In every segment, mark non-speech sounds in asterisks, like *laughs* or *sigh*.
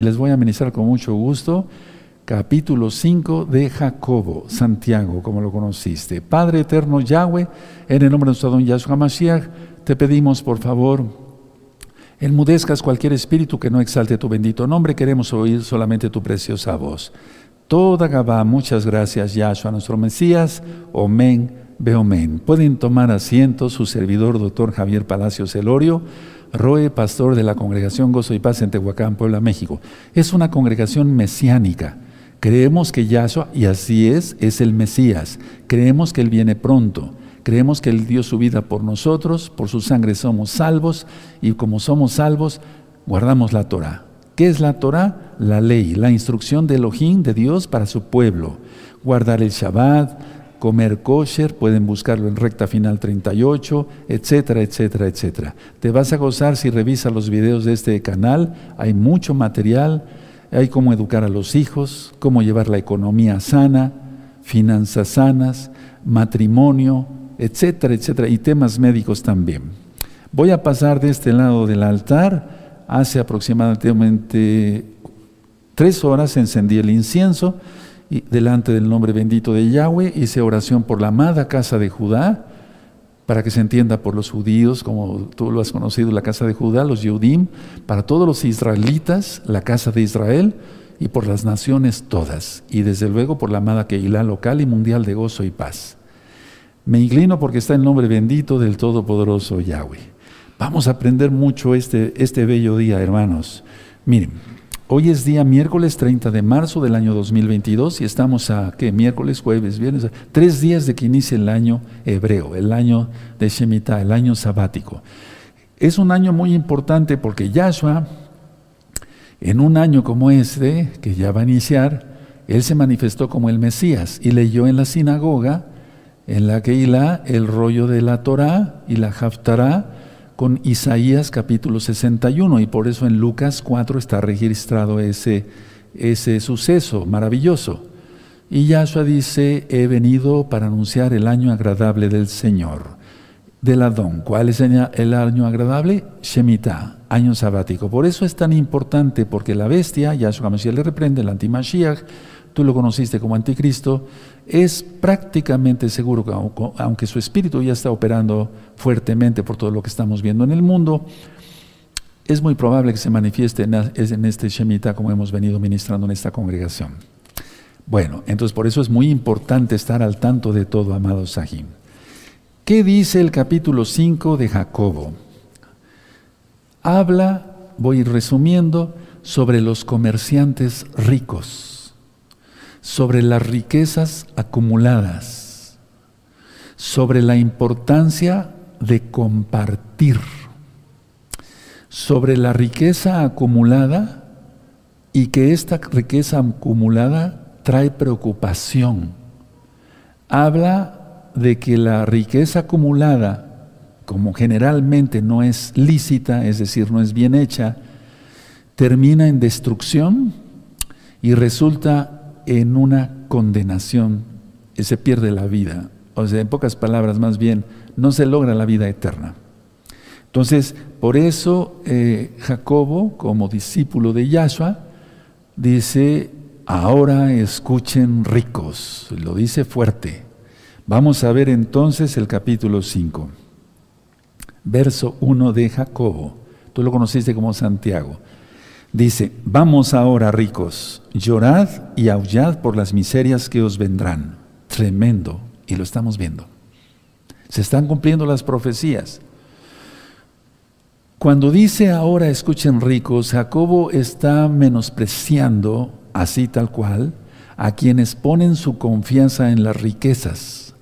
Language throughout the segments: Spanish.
Les voy a ministrar con mucho gusto capítulo 5 de Jacobo, Santiago, como lo conociste. Padre eterno Yahweh, en el nombre de nuestro don Yahshua Mashiach, te pedimos por favor, enmudezcas cualquier espíritu que no exalte tu bendito nombre, queremos oír solamente tu preciosa voz. Toda Gabá, muchas gracias Yahshua, nuestro Mesías, Omen, Beomen. Pueden tomar asiento su servidor, doctor Javier Palacios Elorio, Roe, pastor de la Congregación Gozo y Paz en Tehuacán, Puebla, México. Es una congregación mesiánica. Creemos que Yahshua, y así es, es el Mesías. Creemos que Él viene pronto. Creemos que Él dio su vida por nosotros, por su sangre somos salvos, y como somos salvos, guardamos la Torah. ¿Qué es la Torah? La ley, la instrucción de Elohim, de Dios para su pueblo. Guardar el Shabbat, comer kosher, pueden buscarlo en recta final 38, etcétera, etcétera, etcétera. Te vas a gozar si revisas los videos de este canal, hay mucho material, hay cómo educar a los hijos, cómo llevar la economía sana, finanzas sanas, matrimonio, etcétera, etcétera, y temas médicos también. Voy a pasar de este lado del altar, hace aproximadamente tres horas encendí el incienso, delante del nombre bendito de Yahweh, hice oración por la amada casa de Judá, para que se entienda por los judíos, como tú lo has conocido, la casa de Judá, los Yehudim, para todos los israelitas, la casa de Israel, y por las naciones todas, y desde luego por la amada Keilah local y mundial de gozo y paz. Me inclino porque está el nombre bendito del Todopoderoso Yahweh. Vamos a aprender mucho este, este bello día, hermanos. Miren, Hoy es día miércoles 30 de marzo del año 2022 y estamos a, ¿qué? Miércoles, jueves, viernes, tres días de que inicia el año hebreo, el año de Shemitah, el año sabático. Es un año muy importante porque Yahshua, en un año como este, que ya va a iniciar, él se manifestó como el Mesías y leyó en la sinagoga, en la Keilah, el rollo de la Torah y la Haftarah, con Isaías capítulo 61 y por eso en Lucas 4 está registrado ese, ese suceso maravilloso. Y Yahshua dice, he venido para anunciar el año agradable del Señor, del Adón. ¿Cuál es el año agradable? Shemitah, año sabático. Por eso es tan importante, porque la bestia, Yahshua Mashiach le reprende, el antimashiach, tú lo conociste como anticristo, es prácticamente seguro que aunque su espíritu ya está operando fuertemente por todo lo que estamos viendo en el mundo, es muy probable que se manifieste en este Shemitah como hemos venido ministrando en esta congregación. Bueno, entonces por eso es muy importante estar al tanto de todo, amado Sahim. ¿Qué dice el capítulo 5 de Jacobo? Habla, voy resumiendo, sobre los comerciantes ricos sobre las riquezas acumuladas, sobre la importancia de compartir, sobre la riqueza acumulada y que esta riqueza acumulada trae preocupación. Habla de que la riqueza acumulada, como generalmente no es lícita, es decir, no es bien hecha, termina en destrucción y resulta en una condenación, se pierde la vida. O sea, en pocas palabras, más bien, no se logra la vida eterna. Entonces, por eso eh, Jacobo, como discípulo de Yahshua, dice, ahora escuchen ricos, lo dice fuerte. Vamos a ver entonces el capítulo 5, verso 1 de Jacobo. Tú lo conociste como Santiago. Dice, vamos ahora ricos, llorad y aullad por las miserias que os vendrán. Tremendo, y lo estamos viendo. Se están cumpliendo las profecías. Cuando dice ahora escuchen ricos, Jacobo está menospreciando, así tal cual, a quienes ponen su confianza en las riquezas,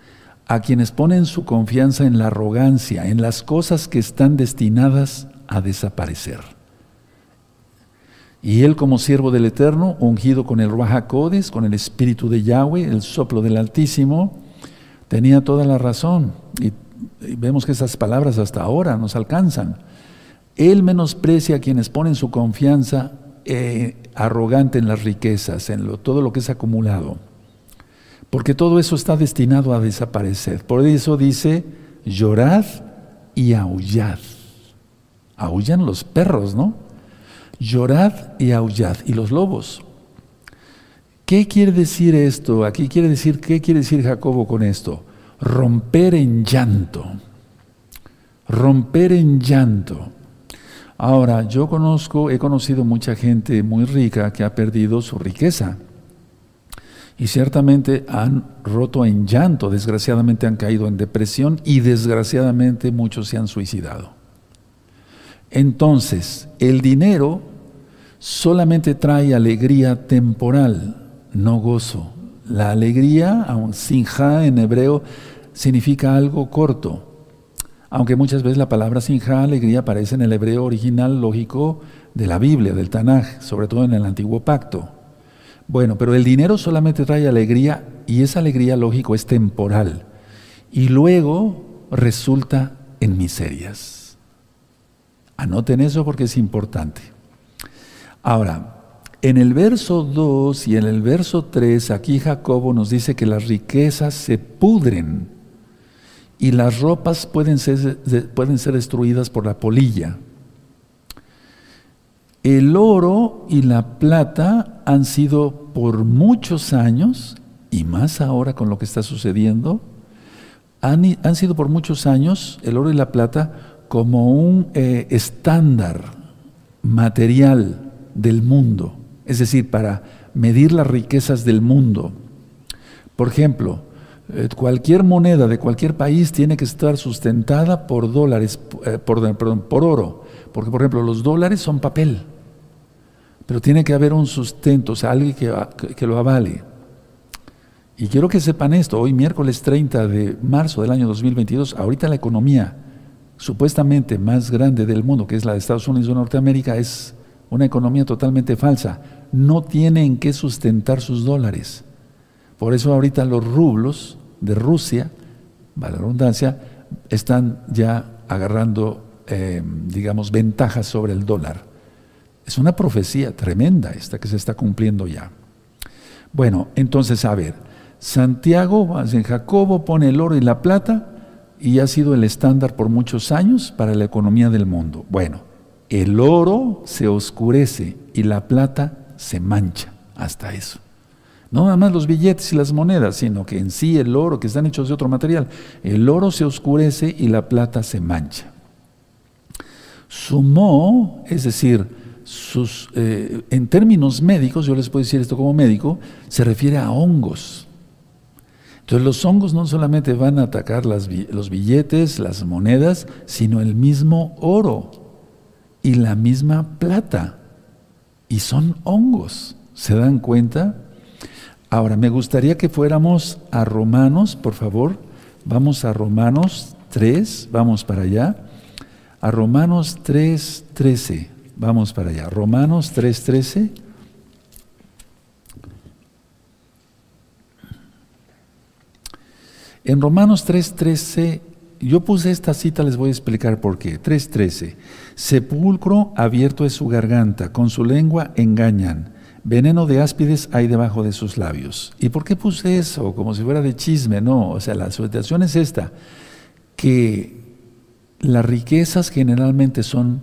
a quienes ponen su confianza en la arrogancia, en las cosas que están destinadas a desaparecer. Y él como siervo del Eterno, ungido con el Ruajacodes, con el Espíritu de Yahweh, el soplo del Altísimo, tenía toda la razón. Y, vemos que esas palabras hasta ahora nos alcanzan. Él menosprecia a quienes ponen su confianza eh, arrogante en las riquezas, en todo lo que es acumulado. Porque todo eso está destinado a desaparecer. Por eso dice, llorad y aullad. Aullan los perros, ¿no? Llorad y aullad, y los lobos. ¿Qué quiere decir esto? Aquí quiere decir, ¿qué quiere decir Jacobo con esto? Romper en llanto. Romper en llanto. Ahora, yo conozco, he conocido mucha gente muy rica que ha perdido su riqueza. Y ciertamente han roto en llanto, desgraciadamente han caído en depresión y desgraciadamente muchos se han suicidado. Entonces, el dinero solamente trae alegría temporal, no gozo. La alegría, sinja en hebreo, significa algo corto. Aunque muchas veces la palabra sinja, alegría, aparece en el hebreo original lógico de la Biblia, del Tanaj, sobre todo en el antiguo pacto. Bueno, pero el dinero solamente trae alegría y esa alegría, lógico, es temporal. Y luego resulta en miserias. Anoten eso porque es importante. Ahora, en el verso 2 y en el verso 3, aquí Jacobo nos dice que las riquezas se pudren y las ropas pueden ser, pueden ser destruidas por la polilla. El oro y la plata han sido por muchos años, y más ahora con lo que está sucediendo, han, han sido por muchos años el oro y la plata como un eh, estándar material del mundo, es decir, para medir las riquezas del mundo. Por ejemplo, eh, cualquier moneda de cualquier país tiene que estar sustentada por dólares, eh, por, oro, porque por ejemplo los dólares son papel, pero tiene que haber un sustento, o sea, alguien que, que lo avale. Y quiero que sepan esto, hoy miércoles 30 de marzo del año 2022, ahorita la economía supuestamente más grande del mundo, que es la de Estados Unidos de Norteamérica, es una economía totalmente falsa. No tiene en qué sustentar sus dólares. Por eso ahorita los rublos de Rusia, para la redundancia, están ya agarrando, eh, digamos, ventajas sobre el dólar. Es una profecía tremenda esta que se está cumpliendo ya. Bueno, entonces, a ver, Santiago, Jacobo pone el oro y la plata y ha sido el estándar por muchos años para la economía del mundo. Bueno, el oro se oscurece y la plata se mancha, hasta eso. No nada más los billetes y las monedas, sino que en sí el oro, que están hechos de otro material, el oro se oscurece y la plata se mancha. Sumó, es decir, eh, en términos médicos, yo les puedo decir esto como médico, se refiere a hongos. Entonces los hongos no solamente van a atacar los billetes, las monedas, sino el mismo oro y la misma plata. Y son hongos. ¿Se dan cuenta? Ahora, me gustaría que fuéramos a Romanos, por favor. Vamos a Romanos 3, vamos para allá. A Romanos 3, 13. Vamos para allá. Romanos 3, 13. En Romanos 3, 13, yo puse esta cita, les voy a explicar por qué. 3.13. Sepulcro abierto es su garganta, con su lengua engañan veneno de áspides hay debajo de sus labios. ¿Y por qué puse eso? Como si fuera de chisme, no. O sea, la situación es esta, que las riquezas generalmente son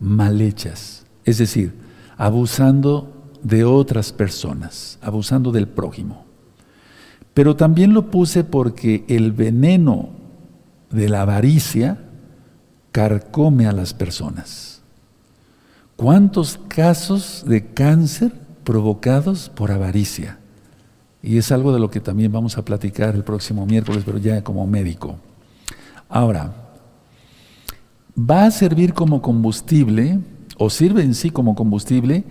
mal hechas, es decir, abusando de otras personas, abusando del prójimo. Pero también lo puse porque el veneno de la avaricia carcome a las personas. ¿Cuántos casos de cáncer provocados por avaricia. Y es algo de lo que también vamos a platicar el próximo miércoles, pero ya como médico. Ahora, va a servir como combustible, o sirve en sí como combustible,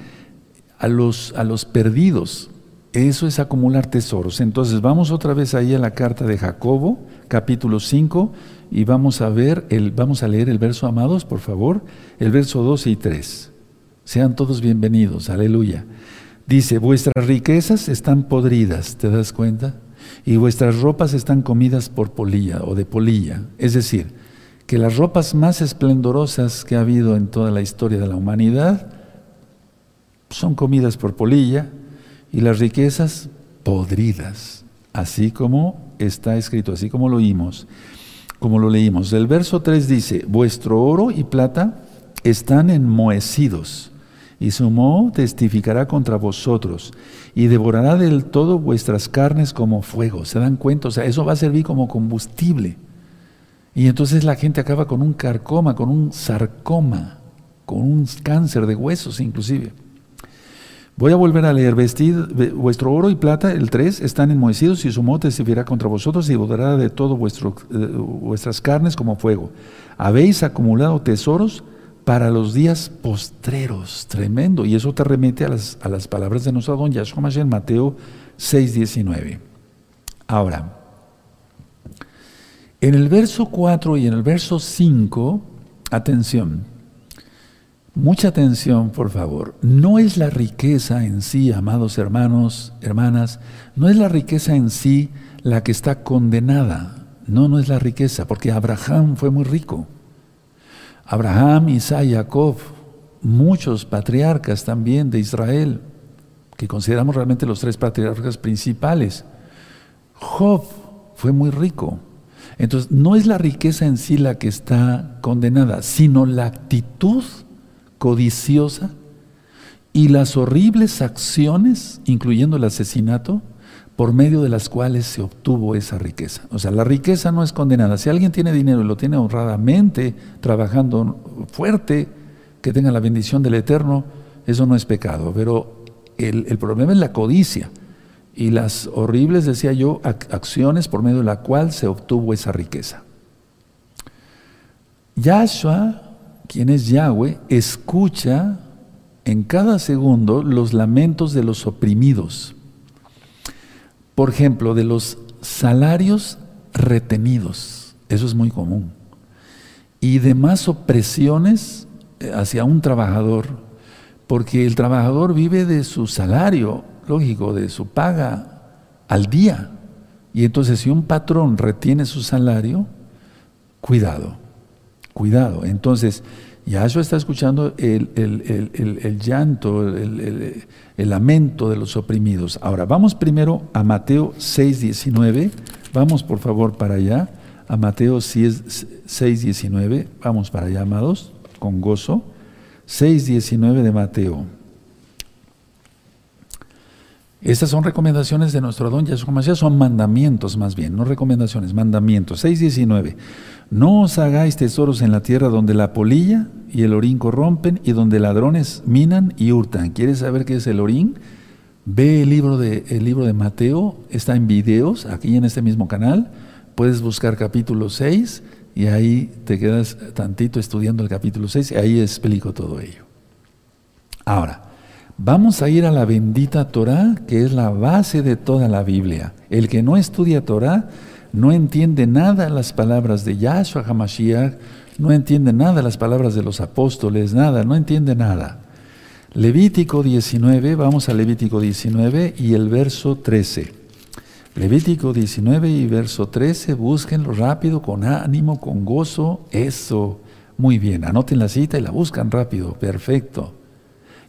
a los, a los perdidos. Eso es acumular tesoros. Entonces vamos otra vez ahí a la carta de Jacobo, capítulo 5, y vamos a ver, el, vamos a leer el verso, amados, por favor, el verso 12 y 3. Sean todos bienvenidos, aleluya. Dice, vuestras riquezas están podridas, ¿te das cuenta? Y vuestras ropas están comidas por polilla o de polilla. Es decir, que las ropas más esplendorosas que ha habido en toda la historia de la humanidad son comidas por polilla y las riquezas podridas, así como está escrito, así como lo oímos, como lo leímos. El verso 3 dice, vuestro oro y plata están enmohecidos y su moho testificará contra vosotros y devorará del todo vuestras carnes como fuego. ¿Se dan cuenta? O sea, eso va a servir como combustible. Y entonces la gente acaba con un carcoma, con un sarcoma, con un cáncer de huesos inclusive. Voy a volver a leer, vestid vuestro oro y plata, el 3, están enmohecidos y su moho testificará contra vosotros y devorará de todo vuestro, eh, vuestras carnes como fuego. Habéis acumulado tesoros para los días postreros. Tremendo. Y eso te remite a las, a las palabras de nuestro don Yahshua en Mateo 6, 19. Ahora, en el verso 4 y en el verso 5, atención, mucha atención por favor, no es la riqueza en sí, amados hermanos, hermanas, no es la riqueza en sí la que está condenada, no, no es la riqueza, porque Abraham fue muy rico. Abraham, Isaac, Jacob, muchos patriarcas también de Israel, que consideramos realmente los tres patriarcas principales. Job fue muy rico. Entonces, no es la riqueza en sí la que está condenada, sino la actitud codiciosa y las horribles acciones, incluyendo el asesinato, por medio de las cuales se obtuvo esa riqueza. O sea, la riqueza no es condenada. Si alguien tiene dinero y lo tiene honradamente, trabajando fuerte, que tenga la bendición del Eterno, eso no es pecado. Pero el, problema es la codicia y las horribles, decía yo, acciones por medio de la cual se obtuvo esa riqueza. Yahshua, quien es Yahweh, escucha en cada segundo los lamentos de los oprimidos. Por ejemplo, de los salarios retenidos, eso es muy común, y de más opresiones eh, hacia un trabajador, porque el trabajador vive de su salario, lógico, de su paga al día. Y entonces si un patrón retiene su salario, cuidado, cuidado. Entonces, Yahshua está escuchando el, el llanto, el, lamento de los oprimidos. Ahora, vamos primero a Mateo 6, 19. Vamos por favor para allá, a Mateo 6, 19. Vamos para allá, amados, con gozo. 6, 19 de Mateo. Estas son recomendaciones de nuestro don Yahshua Mashiach, son mandamientos más bien, no recomendaciones, mandamientos. 6.19. No os hagáis tesoros en la tierra donde la polilla y el orín corrompen y donde ladrones minan y hurtan. ¿Quieres saber qué es el orín? Ve el libro de, el libro de Mateo, está en videos, aquí en este mismo canal. Puedes buscar capítulo 6 y ahí te quedas tantito estudiando el capítulo 6 y ahí explico todo ello. Ahora, Vamos a ir a la bendita Torah, que es la base de toda la Biblia. El que no estudia Torah no entiende nada las palabras de Yahshua HaMashiach, no entiende nada las palabras de los apóstoles, nada, no entiende nada. Levítico 19, vamos a Levítico 19 y el verso 13. Levítico 19 y verso 13, búsquenlo rápido, con ánimo, con gozo, eso. Muy bien, anoten la cita y la buscan rápido, perfecto.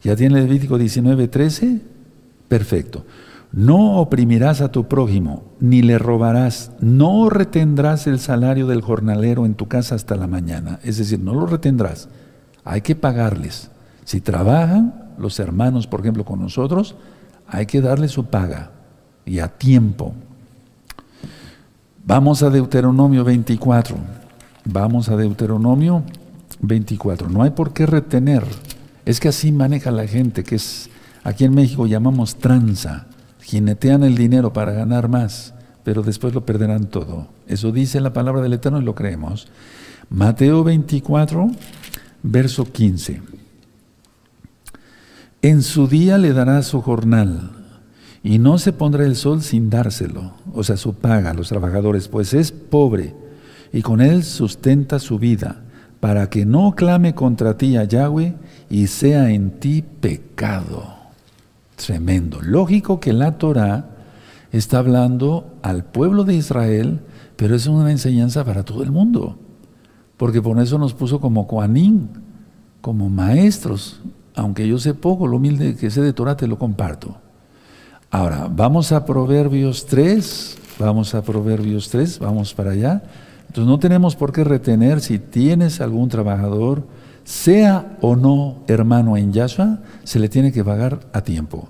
¿Ya tiene Levítico 19, 13? Perfecto. No oprimirás a tu prójimo, ni le robarás, no retendrás el salario del jornalero en tu casa hasta la mañana. Es decir, no lo retendrás. Hay que pagarles. Si trabajan los hermanos, por ejemplo, con nosotros, hay que darles su paga y a tiempo. Vamos a Deuteronomio 24. Vamos a Deuteronomio 24. No hay por qué retener es que así maneja la gente, que es, aquí en México llamamos tranza, jinetean el dinero para ganar más, pero después lo perderán todo. Eso dice la palabra del Eterno y lo creemos. Mateo 24, verso 15. En su día le dará su jornal, y no se pondrá el sol sin dárselo, o sea, su paga a los trabajadores, pues es pobre, y con él sustenta su vida, para que no clame contra ti a Yahweh y sea en ti pecado. Tremendo. Lógico que la Torah está hablando al pueblo de Israel, pero es una enseñanza para todo el mundo. Porque por eso nos puso como Koanín, como maestros. Aunque yo sé poco, lo humilde que sé de Torah te lo comparto. Ahora, vamos a Proverbios 3, vamos a Proverbios 3, vamos para allá. Entonces no tenemos por qué retener si tienes algún trabajador, sea o no hermano en Yahshua, se le tiene que pagar a tiempo.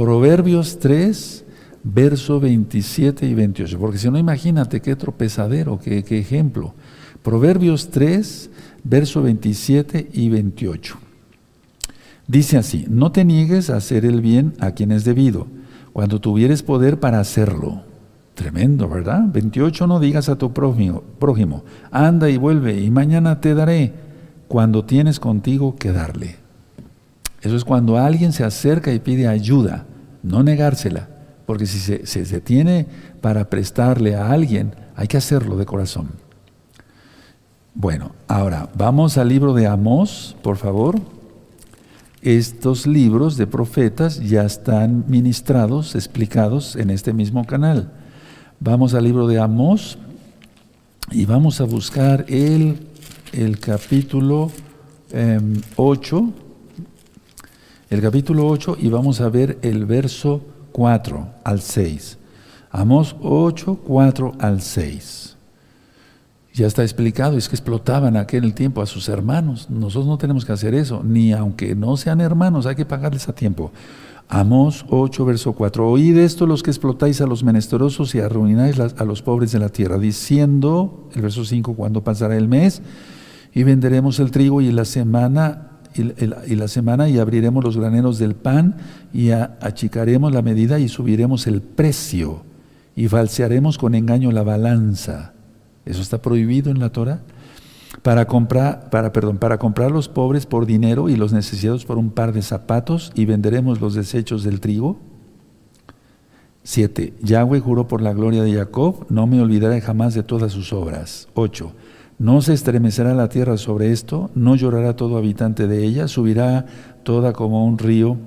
Proverbios 3, verso 27 y 28, porque si no, imagínate qué tropezadero, qué, qué ejemplo. Proverbios 3, verso 27 y 28. Dice así, no te niegues a hacer el bien a quien es debido, cuando tuvieres poder para hacerlo. Tremendo, ¿verdad? 28, no digas a tu prójimo, prójimo, anda y vuelve y mañana te daré, cuando tienes contigo que darle. Eso es cuando alguien se acerca y pide ayuda, no negársela, porque si se, se tiene para prestarle a alguien, hay que hacerlo de corazón. Bueno, ahora vamos al libro de Amós, por favor. Estos libros de profetas ya están ministrados, explicados en este mismo canal. Vamos al libro de Amós y vamos a buscar el, el capítulo 8, em, el capítulo 8 y vamos a ver el verso 4 al 6. Amós 8, 4 al 6. Ya está explicado, es que explotaban aquel tiempo a sus hermanos. Nosotros no tenemos que hacer eso, ni aunque no sean hermanos, hay que pagarles a tiempo. Amós 8, verso 4. Oíd esto los que explotáis a los menesterosos y arruináis a los pobres de la tierra, diciendo, el verso 5, cuando pasará el mes, y venderemos el trigo y la semana y, la semana y abriremos los graneros del pan y achicaremos la medida y subiremos el precio y falsearemos con engaño la balanza eso está prohibido en la Torah. Para comprar, para, perdón, para comprar los pobres por dinero y los necesitados por un par de zapatos y venderemos los desechos del trigo. 7. Yahweh juró por la gloria de Jacob, no me olvidaré jamás de todas sus obras. 8. No se estremecerá la tierra sobre esto, no llorará todo habitante de ella, subirá toda como un río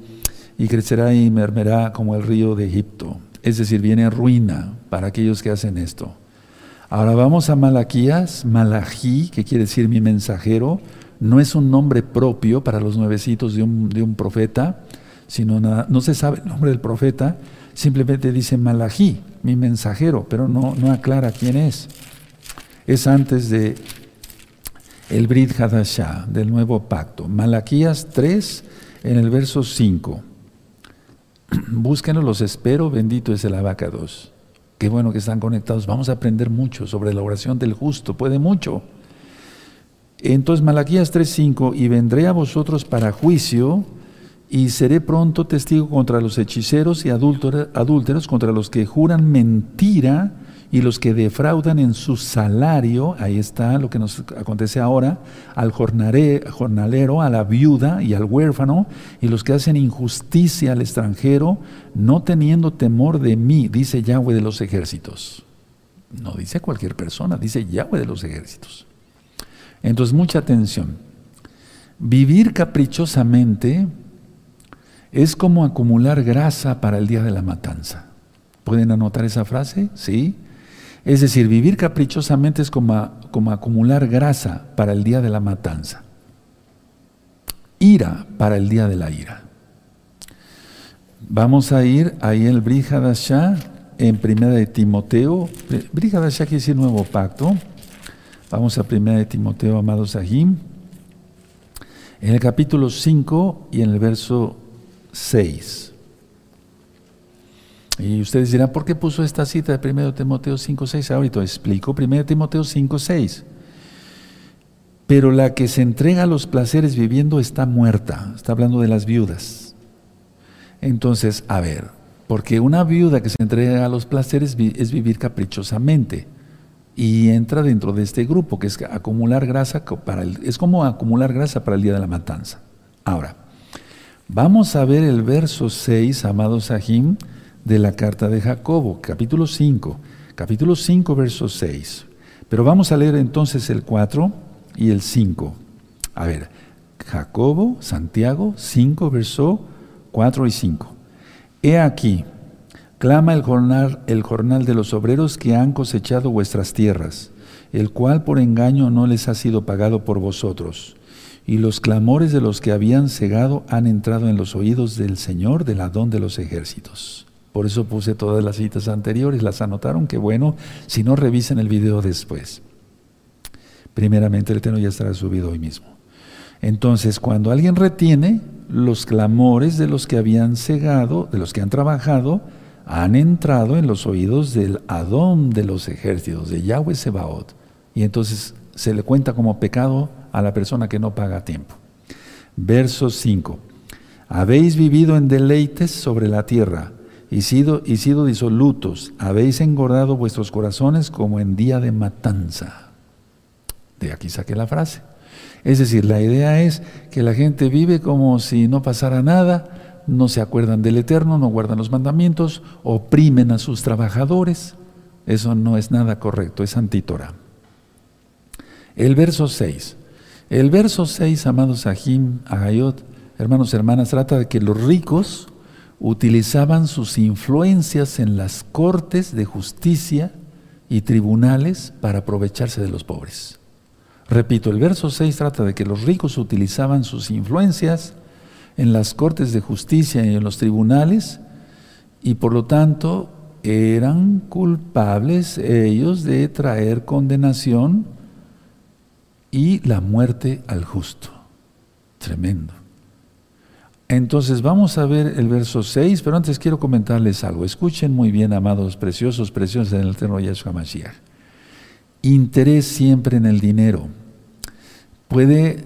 y crecerá y mermerá como el río de Egipto. Es decir, viene ruina para aquellos que hacen esto. Ahora vamos a Malaquías, Malají, que quiere decir mi mensajero, no es un nombre propio para los nuevecitos de un, de un profeta, sino nada, no se sabe el nombre del profeta, simplemente dice Malají, mi mensajero, pero no, no aclara quién es. Es antes de el Brit Hadashah, del nuevo pacto. Malaquías 3, en el verso 5. *clears throat* Búsquenlo, los espero, bendito es el abacados. Qué bueno que están conectados. Vamos a aprender mucho sobre la oración del justo. Puede mucho. Entonces Malaquías 3:5, y vendré a vosotros para juicio y seré pronto testigo contra los hechiceros y adúlteros, contra los que juran mentira y los que defraudan en su salario, ahí está lo que nos acontece ahora, al jornalero, a la viuda y al huérfano, y los que hacen injusticia al extranjero, no teniendo temor de mí, dice Yahweh de los ejércitos. No dice cualquier persona, dice Yahweh de los ejércitos. Entonces, mucha atención. Vivir caprichosamente es como acumular grasa para el día de la matanza. ¿Pueden anotar esa frase? Sí. Es decir, vivir caprichosamente es como, como acumular grasa para el día de la matanza. Ira para el día de la ira. Vamos a ir ahí el Brihadashah, en primera de Timoteo. Brihadashah quiere decir nuevo pacto. Vamos a primera de Timoteo, amados Ahim. En el capítulo 5 y en el verso 6. Y ustedes dirán, ¿por qué puso esta cita de 1 Timoteo 5.6? Ahorita explico 1 Timoteo 5.6. Pero la que se entrega a los placeres viviendo está muerta. Está hablando de las viudas. Entonces, a ver, porque una viuda que se entrega a los placeres es vivir caprichosamente. Y entra dentro de este grupo, que es acumular grasa para el, es como acumular grasa para el día de la matanza. Ahora, vamos a ver el verso 6, amados Sahim, de la carta de Jacobo, capítulo 5, capítulo 5, verso 6. Pero vamos a leer entonces el 4 y el 5. A ver, Jacobo, Santiago, 5, verso 4 y 5. He aquí, clama el jornal, el jornal de los obreros que han cosechado vuestras tierras, el cual por engaño no les ha sido pagado por vosotros. Y los clamores de los que habían cegado han entrado en los oídos del Señor, del Adón de los ejércitos. Por eso puse todas las citas anteriores, las anotaron, que bueno, si no revisen el video después. Primeramente el Eterno ya estará subido hoy mismo. Entonces, cuando alguien retiene, los clamores de los que habían cegado, de los que han trabajado, han entrado en los oídos del Adón de los ejércitos, de Yahweh Sebaot. Y entonces se le cuenta como pecado a la persona que no paga tiempo. Verso 5. Habéis vivido en deleites sobre la tierra y sido, y sido disolutos. Habéis engordado vuestros corazones como en día de matanza. De aquí saqué la frase. Es decir, la idea es que la gente vive como si no pasara nada, no se acuerdan del Eterno, no guardan los mandamientos, oprimen a sus trabajadores. Eso no es nada correcto, es antítora. El verso 6. El verso 6, amados Ahim, Agayot, hermanos, hermanas, trata de que los ricos utilizaban sus influencias en las cortes de justicia y tribunales para aprovecharse de los pobres. Repito, el verso 6 trata de que los ricos utilizaban sus influencias en las cortes de justicia y en los tribunales y por lo tanto eran culpables ellos de traer condenación y la muerte al justo. Tremendo. Entonces vamos a ver el verso 6, pero antes quiero comentarles algo. Escuchen muy bien, amados preciosos, preciosos en el eterno Yahshua Mashiach interés siempre en el dinero puede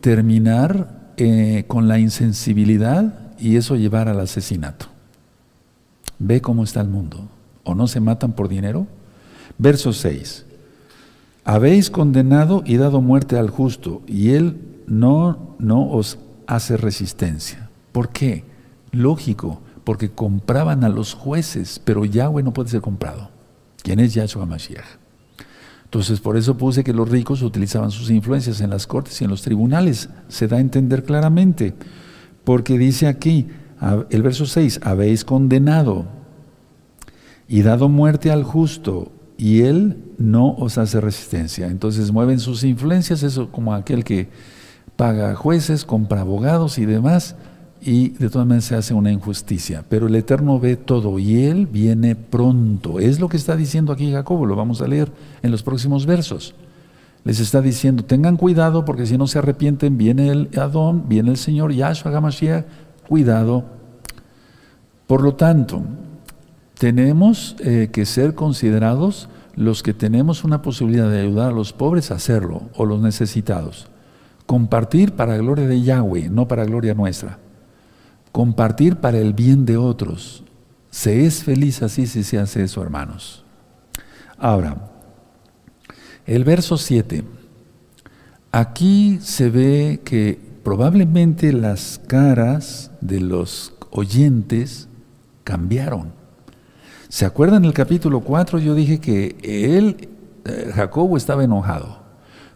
terminar eh, con la insensibilidad y eso llevar al asesinato. Ve cómo está el mundo. ¿O no se matan por dinero? Verso 6. Habéis condenado y dado muerte al justo y él no, no os hace resistencia. ¿Por qué? Lógico, porque compraban a los jueces, pero Yahweh no puede ser comprado. ¿Quién es Yahshua Mashiach? Entonces, por eso puse que los ricos utilizaban sus influencias en las cortes y en los tribunales. Se da a entender claramente. Porque dice aquí, el verso 6, habéis condenado y dado muerte al justo, y él no os hace resistencia. Entonces mueven sus influencias, eso como aquel que paga jueces, compra abogados y demás, y de todas maneras se hace una injusticia. Pero el Eterno ve todo y Él viene pronto. Es lo que está diciendo aquí Jacobo, lo vamos a leer en los próximos versos. Les está diciendo, tengan cuidado porque si no se arrepienten, viene el Adón, viene el Señor, Yahshua Gamashia, cuidado. Por lo tanto, tenemos eh, que ser considerados los que tenemos una posibilidad de ayudar a los pobres a hacerlo, o los necesitados. Compartir para gloria de Yahweh, no para gloria nuestra. Compartir para el bien de otros. Se es feliz así si se hace eso, hermanos. Ahora, el verso 7. Aquí se ve que probablemente las caras de los oyentes cambiaron. ¿Se acuerdan el capítulo 4? Yo dije que él, eh, Jacobo, estaba enojado,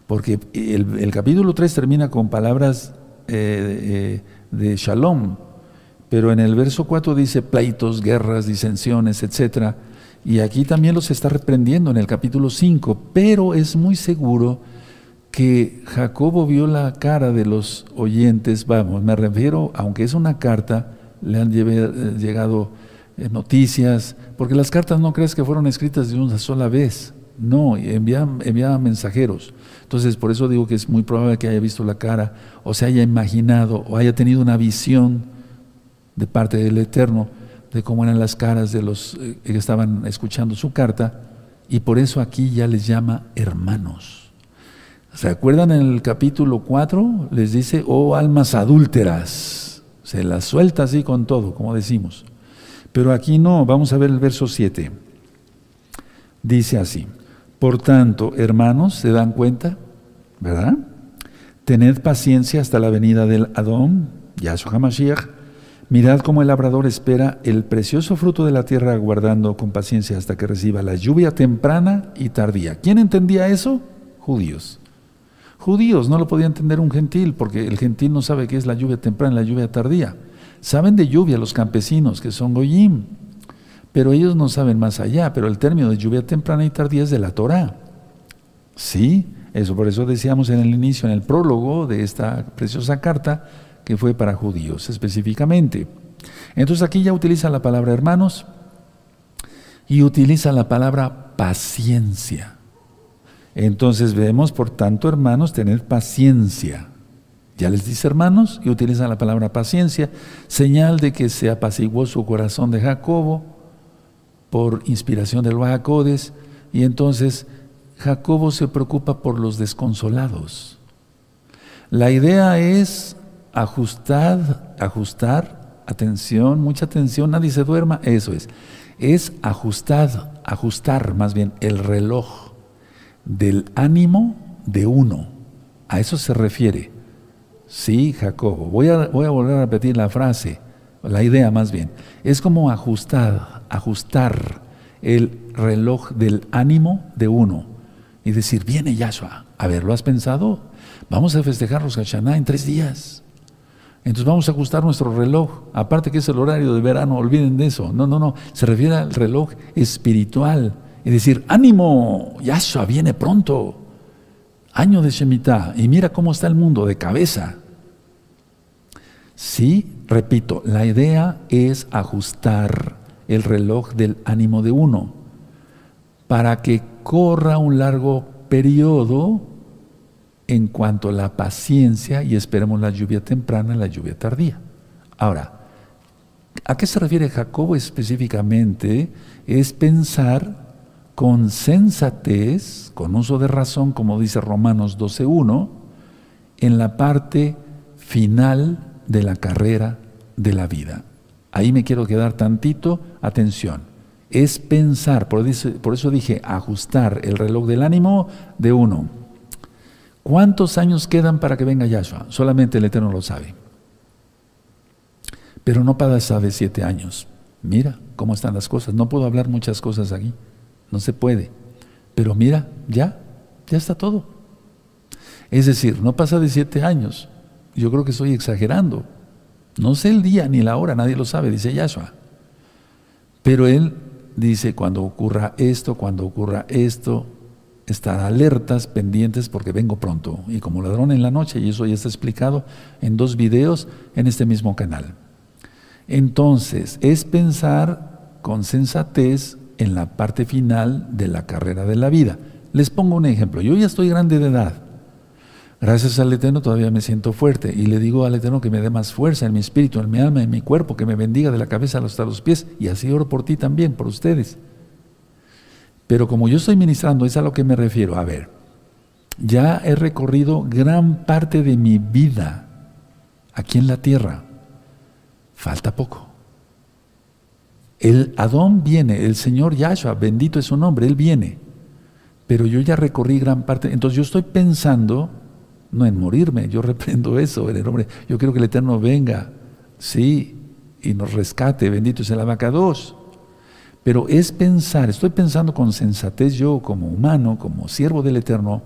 porque el, capítulo 3 termina con palabras eh, eh, de shalom, pero en el verso 4 dice pleitos, guerras, disensiones, etc. Y aquí también los está reprendiendo en el capítulo 5, pero es muy seguro que Jacobo vio la cara de los oyentes, vamos, me refiero, aunque es una carta, le han eh, llegado eh, noticias, porque las cartas no crees que fueron escritas de una sola vez, no, enviaban, mensajeros. Entonces, por eso digo que es muy probable que haya visto la cara, o se haya imaginado, o haya tenido una visión de parte del Eterno de cómo eran las caras de los eh, que estaban escuchando su carta, y por eso aquí ya les llama hermanos. ¿Se acuerdan en el capítulo 4? Les dice, oh almas adúlteras. Se las suelta así con todo, como decimos. Pero aquí no, vamos a ver el verso 7. Dice así, por tanto, hermanos, ¿se dan cuenta? ¿Verdad? Tened paciencia hasta la venida del Adón, Yahshua HaMashiach, Mirad cómo el labrador espera el precioso fruto de la tierra aguardando con paciencia hasta que reciba la lluvia temprana y tardía. ¿Quién entendía eso? Judíos. Judíos, no lo podía entender un gentil, porque el gentil no sabe qué es la lluvia temprana y la lluvia tardía. Saben de lluvia los campesinos, que son goyim, pero ellos no saben más allá, pero el término de lluvia temprana y tardía es de la Torah. Sí, eso por eso decíamos en el inicio, en el prólogo de esta preciosa carta, que fue para judíos específicamente. Entonces aquí ya utiliza la palabra hermanos y utiliza la palabra paciencia. Entonces vemos, por tanto, hermanos, tener paciencia. Ya les dice hermanos y utilizan la palabra paciencia, señal de que se apaciguó su corazón de Jacobo por inspiración del Bajacodes y entonces Jacobo se preocupa por los desconsolados. La idea es ajustar, ajustar, atención, mucha atención, nadie se duerma, eso es. Es ajustar, ajustar más bien el reloj del ánimo de uno. A eso se refiere. Sí, Jacobo. Voy a, voy a volver a repetir la frase, la idea más bien. Es como ajustar, ajustar el reloj del ánimo de uno y decir, viene Yahshua. A ver, ¿lo has pensado? Vamos a festejar los Hashanah en tres días. Entonces vamos a ajustar nuestro reloj. Aparte que es el horario de verano, olviden de eso. No, no, no. Se refiere al reloj espiritual. Y decir, ánimo, Yahshua viene pronto. Año de Shemitah. Y mira cómo está el mundo de cabeza. Sí, repito, la idea es ajustar el reloj del ánimo de uno para que corra un largo periodo en cuanto a la paciencia y esperemos la lluvia temprana y la lluvia tardía. Ahora, ¿a qué se refiere Jacobo específicamente? Es pensar con sensatez, con uso de razón, como dice Romanos 12.1, en la parte final de la carrera de la vida. Ahí me quiero quedar tantito, atención es pensar, por eso, dije ajustar el reloj del ánimo de uno. ¿Cuántos años quedan para que venga Yahshua? Solamente el Eterno lo sabe. Pero no para sabe siete años. Mira cómo están las cosas. No puedo hablar muchas cosas aquí. No se puede. Pero mira, ya, ya está todo. Es decir, no pasa de siete años. Yo creo que estoy exagerando. No sé el día ni la hora, nadie lo sabe, dice Yahshua. Pero él dice, cuando ocurra esto, cuando ocurra esto, estar alertas, pendientes, porque vengo pronto. Y como ladrón en la noche, y eso ya está explicado en dos videos en este mismo canal. Entonces, es pensar con sensatez en la parte final de la carrera de la vida. Les pongo un ejemplo. Yo ya estoy grande de edad. Gracias al Eterno todavía me siento fuerte y le digo al Eterno que me dé más fuerza en mi espíritu, en mi alma, en mi cuerpo, que me bendiga de la cabeza hasta los pies y así oro por ti también, por ustedes. Pero como yo estoy ministrando, es a lo que me refiero. A ver, ya he recorrido gran parte de mi vida aquí en la tierra. Falta poco. El Adón viene, el Señor Yahshua, bendito es su nombre, Él viene. Pero yo ya recorrí gran parte. Entonces yo estoy pensando no en morirme, yo reprendo *laughs* eso en el nombre, yo quiero que el Eterno venga, sí, y nos rescate, bendito es el abacados. Pero es pensar, estoy pensando con sensatez yo como humano, como siervo del Eterno,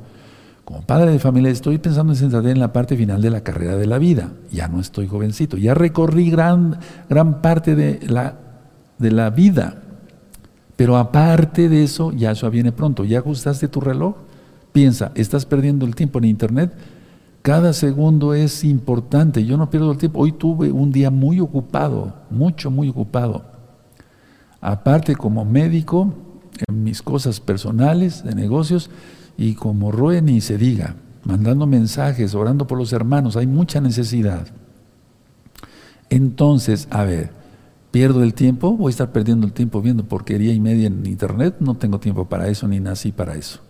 como padre de familia, estoy pensando en sensatez en la parte final de la carrera de la vida. Ya no estoy jovencito, ya recorrí gran, gran parte de la, de la vida. Pero aparte de eso, ya eso viene pronto. ¿Ya ajustaste tu reloj? Piensa, ¿estás perdiendo el tiempo en internet? Cada segundo es importante. Yo no pierdo el tiempo. Hoy tuve un día muy ocupado, mucho, muy ocupado. Aparte como médico, en mis cosas personales, de negocios, y como Roe ni se diga, mandando mensajes, orando por los hermanos, hay mucha necesidad. Entonces, a ver, ¿pierdo el tiempo? ¿Voy a estar perdiendo el tiempo viendo porquería y media en internet? No tengo tiempo para eso, ni nací para eso.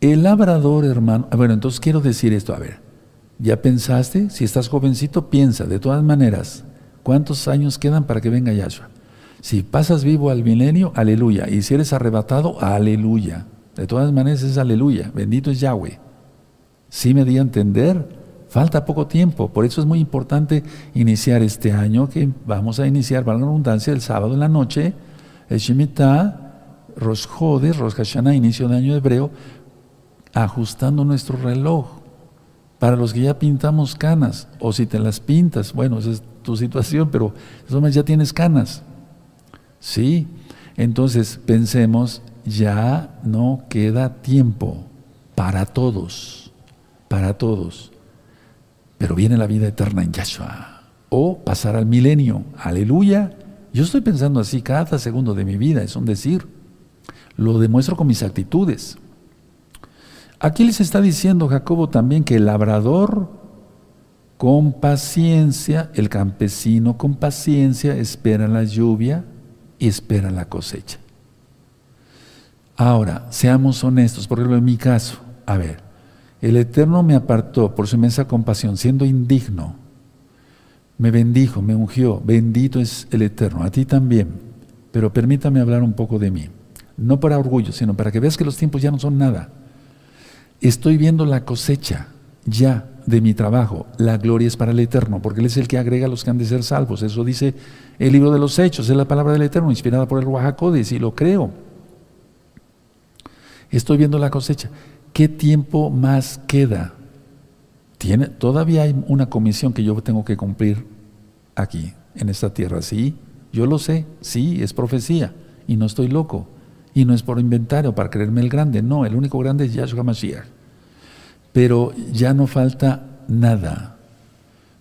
El labrador, hermano, ah, bueno, entonces quiero decir esto, a ver, ¿ya pensaste? Si estás jovencito, piensa, de todas maneras, ¿cuántos años quedan para que venga Yahshua? Si pasas vivo al milenio, aleluya. Y si eres arrebatado, aleluya. De todas maneras es aleluya. Bendito es Yahweh. Si me di a entender, falta poco tiempo. Por eso es muy importante iniciar este año que vamos a iniciar, para la redundancia, el sábado en la noche, el Shemitah, Rosh Rosh Hashanah, inicio de año hebreo, ajustando nuestro reloj. Para los que ya pintamos canas, o si te las pintas, bueno, esa es tu situación, pero ya tienes canas. Sí, entonces pensemos, ya no queda tiempo para todos, para todos. Pero viene la vida eterna en Yahshua. O pasar al milenio. Aleluya. Yo estoy pensando así cada segundo de mi vida, es un decir. Lo demuestro con mis actitudes. Aquí les está diciendo Jacobo también que el labrador con paciencia, el campesino con paciencia espera la lluvia y espera la cosecha. Ahora, seamos honestos, por ejemplo, en mi caso, a ver, el Eterno me apartó por su inmensa compasión, siendo indigno, me bendijo, me ungió, bendito es el Eterno, a ti también, pero permítame hablar un poco de mí, no para orgullo, sino para que veas que los tiempos ya no son nada. Estoy viendo la cosecha ya de mi trabajo, la gloria es para el Eterno, porque Él es el que agrega a los que han de ser salvos, eso dice el libro de los Hechos, es la palabra del Eterno, inspirada por el Ruajacodes, y lo creo. Estoy viendo la cosecha. ¿Qué tiempo más queda? Tiene, todavía hay una comisión que yo tengo que cumplir aquí, en esta tierra. Sí, yo lo sé, sí, es profecía, y no estoy loco. Y no es por inventario, para creerme el grande, no, el único grande es Yahshua Mashiach. Pero ya no falta nada.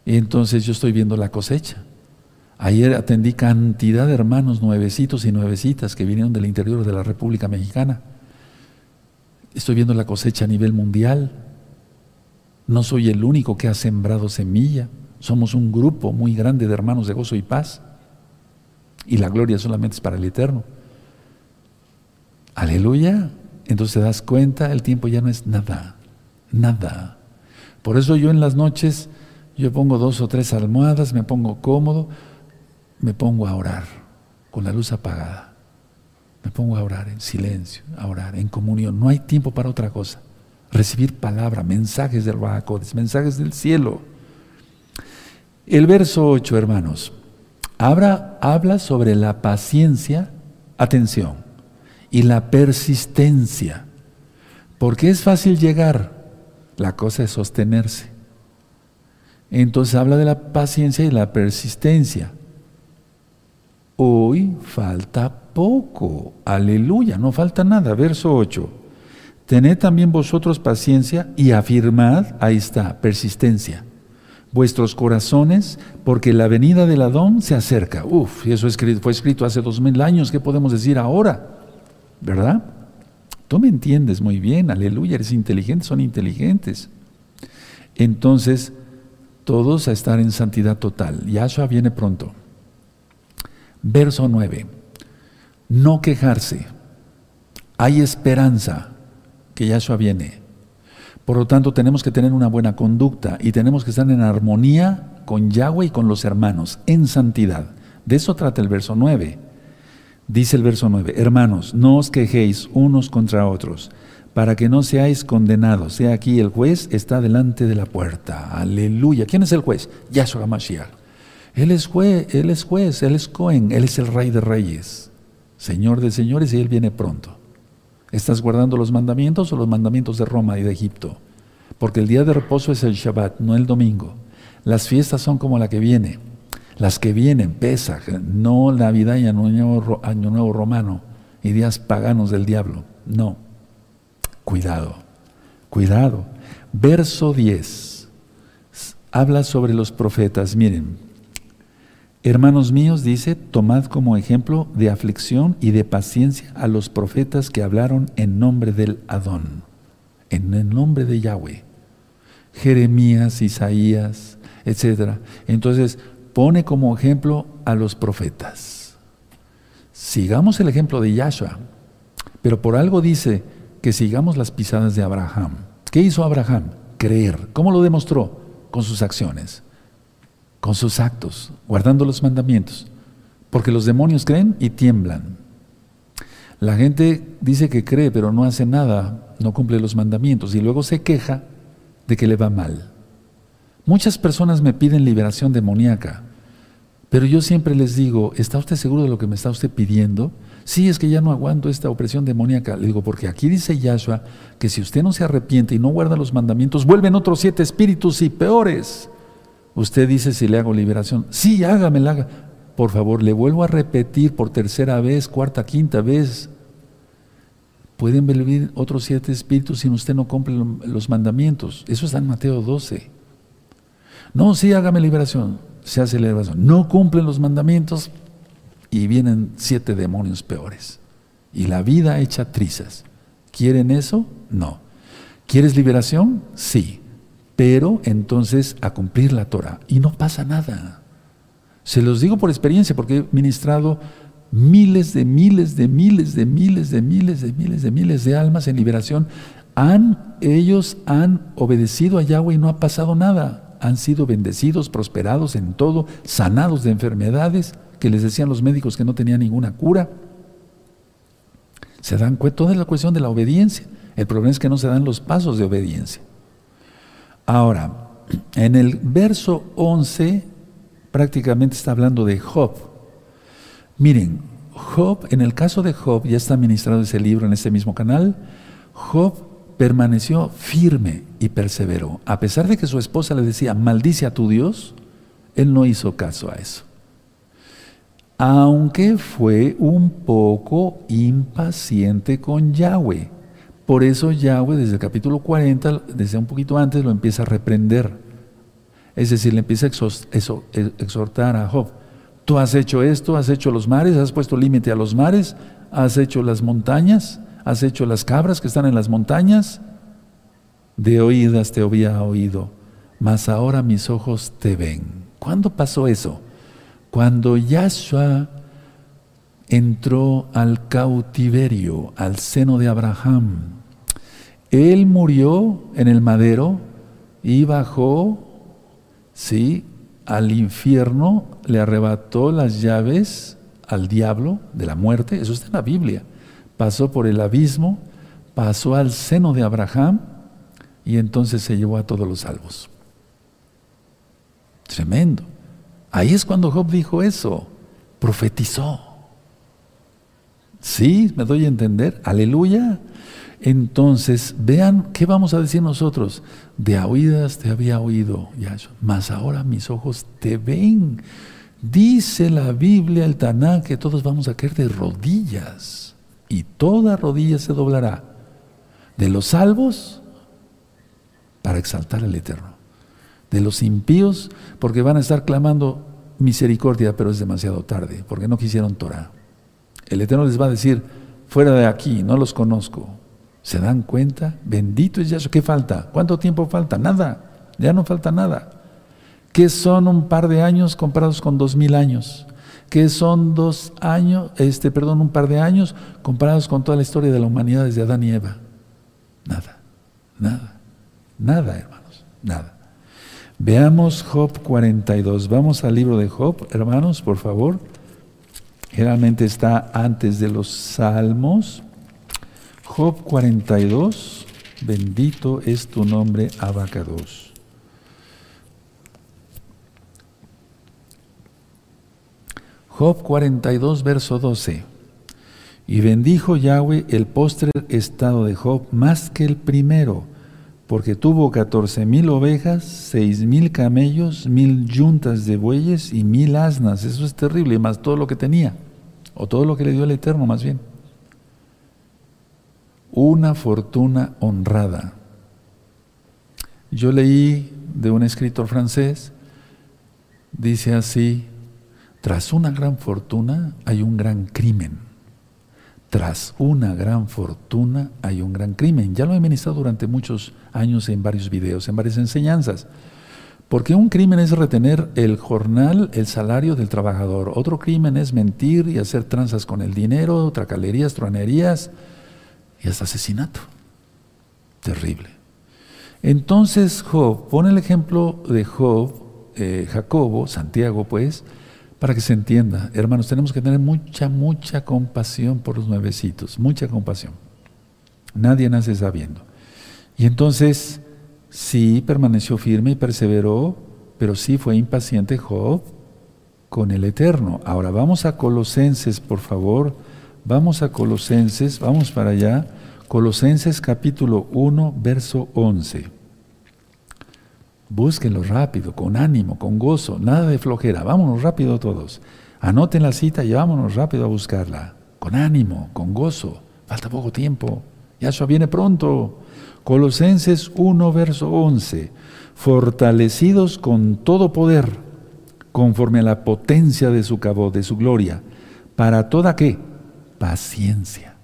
Y entonces yo estoy viendo la cosecha. Ayer atendí cantidad de hermanos nuevecitos y nuevecitas que vinieron del interior de la República Mexicana Estoy viendo la cosecha a nivel mundial. No soy el único que ha sembrado semilla. Somos un grupo muy grande de hermanos de gozo y paz. Y la gloria solamente es para el Eterno. Aleluya. Entonces te das cuenta, el tiempo ya no es nada, nada. Por eso yo en las noches, yo pongo dos o tres almohadas, me pongo cómodo, me pongo a orar con la luz apagada. Me pongo a orar en silencio, a orar en comunión. No hay tiempo para otra cosa. Recibir palabra, mensajes del Bajacodes, mensajes del cielo. El verso 8, hermanos, habla, habla sobre la paciencia, atención, y la persistencia. Porque es fácil llegar, la cosa es sostenerse. Entonces habla de la paciencia y la persistencia. Hoy falta poco. Aleluya, no falta nada. Verso 8. Tened también vosotros paciencia y afirmad, ahí está, persistencia, vuestros corazones, porque la venida del Adón se acerca. Uf, eso fue escrito hace dos mil años, ¿qué podemos decir ahora? ¿Verdad? Tú me entiendes muy bien, aleluya, eres inteligente, son inteligentes. Entonces, todos a estar en santidad total. Yahshua viene pronto. Verso 9 no quejarse. Hay esperanza que Yahshua viene. Por lo tanto, tenemos que tener una buena conducta y tenemos que estar en armonía con Yahweh y con los hermanos, en santidad. De eso trata el verso 9. Dice el verso 9, hermanos, no os quejéis unos contra otros, para que no seáis condenados. Sea aquí el juez está delante de la puerta. Aleluya. ¿Quién es el juez? Yahshua Mashiach. Él es juez, él es juez, él es Cohen, él es el rey de reyes. Señor de señores, y Él viene pronto. ¿Estás guardando los mandamientos o los mandamientos de Roma y de Egipto? Porque el día de reposo es el Shabbat, no el domingo. Las fiestas son como la que viene. Las que vienen, Pesach, no Navidad y Año Nuevo, Año Nuevo Romano y días paganos del diablo. No. Cuidado, cuidado. Verso 10. Habla sobre los profetas. Miren, Hermanos míos, dice, tomad como ejemplo de aflicción y de paciencia a los profetas que hablaron en nombre del Adón, en el nombre de Yahweh. Jeremías, Isaías, etc. Entonces, pone como ejemplo a los profetas. Sigamos el ejemplo de Yahshua, pero por algo dice que sigamos las pisadas de Abraham. ¿Qué hizo Abraham? Creer. ¿Cómo lo demostró? Con sus acciones con sus actos, guardando los mandamientos, porque los demonios creen y tiemblan. La gente dice que cree, pero no hace nada, no cumple los mandamientos y luego se queja de que le va mal. Muchas personas me piden liberación demoníaca, pero yo siempre les digo, ¿está usted seguro de lo que me está usted pidiendo? Sí, es que ya no aguanto esta opresión demoníaca. Le digo, porque aquí dice Yahshua que si usted no se arrepiente y no guarda los mandamientos, vuelven otros siete espíritus y peores. Usted dice si le hago liberación. Sí, hágamela. Haga. Por favor, le vuelvo a repetir por tercera vez, cuarta, quinta vez. Pueden venir otros siete espíritus si usted no cumple los mandamientos. Eso está en Mateo 12. No, sí, hágame liberación. Se hace liberación. No cumplen los mandamientos y vienen siete demonios peores. Y la vida hecha trizas. ¿Quieren eso? No. ¿Quieres liberación? Sí pero entonces a cumplir la Torah. Y no pasa nada. Se los digo por experiencia, porque he ministrado miles de miles de miles de miles de miles de miles de miles de almas en liberación. Han, ellos han obedecido a Yahweh y no ha pasado nada. Han sido bendecidos, prosperados en todo, sanados de enfermedades que les decían los médicos que no tenían ninguna cura. Se dan cuenta, toda la cuestión de la obediencia. El problema es que no se dan los pasos de obediencia. Ahora, en el verso 11 prácticamente está hablando de Job. Miren, Job, en el caso de Job, ya está ministrado ese libro en este mismo canal, Job permaneció firme y perseveró. A pesar de que su esposa le decía, maldice a tu Dios, él no hizo caso a eso. Aunque fue un poco impaciente con Yahweh. Por eso Yahweh desde el capítulo 40, desde un poquito antes, lo empieza a reprender. Es decir, le empieza a exhortar a Job. Tú has hecho esto, has hecho los mares, has puesto límite a los mares, has hecho las montañas, has hecho las cabras que están en las montañas. De oídas te había oído, mas ahora mis ojos te ven. ¿Cuándo pasó eso? Cuando Yahshua entró al cautiverio, al seno de Abraham. Él murió en el madero y bajó, sí, al infierno, le arrebató las llaves al diablo de la muerte, eso está en la Biblia. Pasó por el abismo, pasó al seno de Abraham y entonces se llevó a todos los salvos. Tremendo. Ahí es cuando Job dijo eso, profetizó. ¿Sí? ¿Me doy a entender? Aleluya. Entonces, vean, ¿qué vamos a decir nosotros? De oídas te había oído, Yahshua, mas ahora mis ojos te ven. Dice la Biblia, el Taná, que todos vamos a caer de rodillas y toda rodilla se doblará. De los salvos, para exaltar al Eterno. De los impíos, porque van a estar clamando misericordia, pero es demasiado tarde, porque no quisieron Torah. El Eterno les va a decir, fuera de aquí, no los conozco. ¿Se dan cuenta? Bendito es Yahshua. ¿Qué falta? ¿Cuánto tiempo falta? Nada. Ya no falta nada. ¿Qué son un par de años comparados con dos mil años? ¿Qué son dos años, este, perdón, un par de años comparados con toda la historia de la humanidad desde Adán y Eva? Nada, nada, nada, hermanos, nada. Veamos Job 42. Vamos al libro de Job, hermanos, por favor. Generalmente está antes de los salmos. Job 42, bendito es tu nombre, Abacados. Job 42, verso 12. Y bendijo Yahweh el postre estado de Job más que el primero, porque tuvo catorce mil ovejas, seis mil camellos, mil yuntas de bueyes y mil asnas. Eso es terrible, más todo lo que tenía, o todo lo que le dio el Eterno más bien. Una fortuna honrada. Yo leí de un escritor francés, dice así, tras una gran fortuna hay un gran crimen tras una gran fortuna hay un gran crimen. Ya lo he ministrado durante muchos años en varios videos, en varias enseñanzas. Porque un crimen es retener el jornal, el salario del trabajador. Otro crimen es mentir y hacer tranzas con el dinero, tracalerías, truanerías y hasta asesinato. Terrible. Entonces Job, pone el ejemplo de Job, eh, Jacobo, Santiago pues, para que se entienda, hermanos, tenemos que tener mucha, mucha compasión por los nuevecitos, mucha compasión. Nadie nace sabiendo. Y entonces, sí permaneció firme y perseveró, pero sí fue impaciente Job con el Eterno. Ahora vamos a Colosenses, por favor. Vamos a Colosenses, vamos para allá. Colosenses capítulo 1, verso 11. Búsquenlo rápido, con ánimo, con gozo, nada de flojera. Vámonos rápido todos. Anoten la cita y vámonos rápido a buscarla. Con ánimo, con gozo. Falta poco tiempo. Yahshua viene pronto. Colosenses 1, verso 11. Fortalecidos con todo poder, conforme a la potencia de su cabo, de su gloria, para toda qué? Paciencia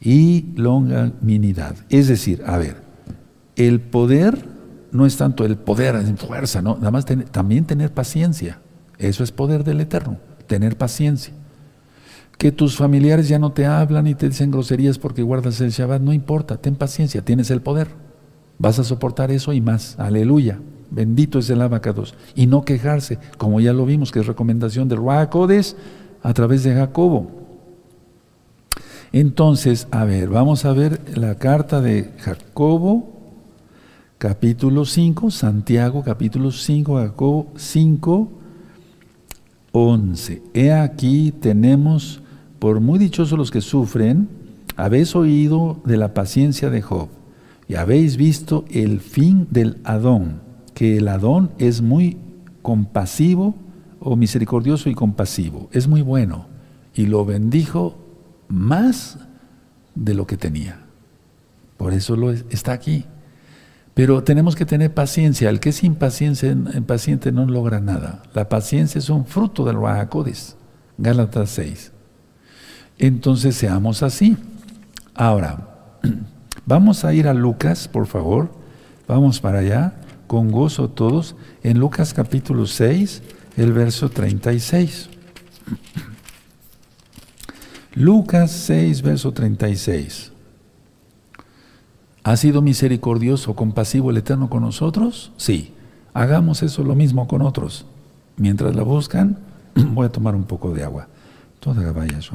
y longanimidad. Es decir, a ver, el poder no es tanto el poder en fuerza, ¿no? Nada más también tener paciencia. Eso es poder del Eterno, tener paciencia. Que tus familiares ya no te hablan y te dicen groserías porque guardas el Shabbat, no importa, ten paciencia, tienes el poder. Vas a soportar eso y más. Aleluya. Bendito es el abacados. Y no quejarse, como ya lo vimos, que es recomendación del Ruacodes a través de Jacobo. Entonces, a ver, vamos a ver la carta de Jacobo, capítulo 5, Santiago, capítulo 5, Jacobo 5, 11. He aquí tenemos, por muy dichosos los que sufren, habéis oído de la paciencia de Job y habéis visto el fin del Adón, que el Adón es muy compasivo o misericordioso y compasivo, es muy bueno y lo bendijo más de lo que tenía. Por eso lo está aquí. Pero tenemos que tener paciencia. El que es impaciente, no logra nada. La paciencia es un fruto del Rahakodis. Gálatas 6. Entonces seamos así. Ahora, *clears throat* vamos a ir a Lucas, por favor. Vamos para allá, con gozo todos. En Lucas capítulo 6, el verso 36. *clears throat* Lucas 6, verso 36. ¿Ha sido misericordioso, compasivo el Eterno con nosotros? Sí. Hagamos eso lo mismo con otros. Mientras la buscan, *clears throat* voy a tomar un poco de agua. Toda vaya su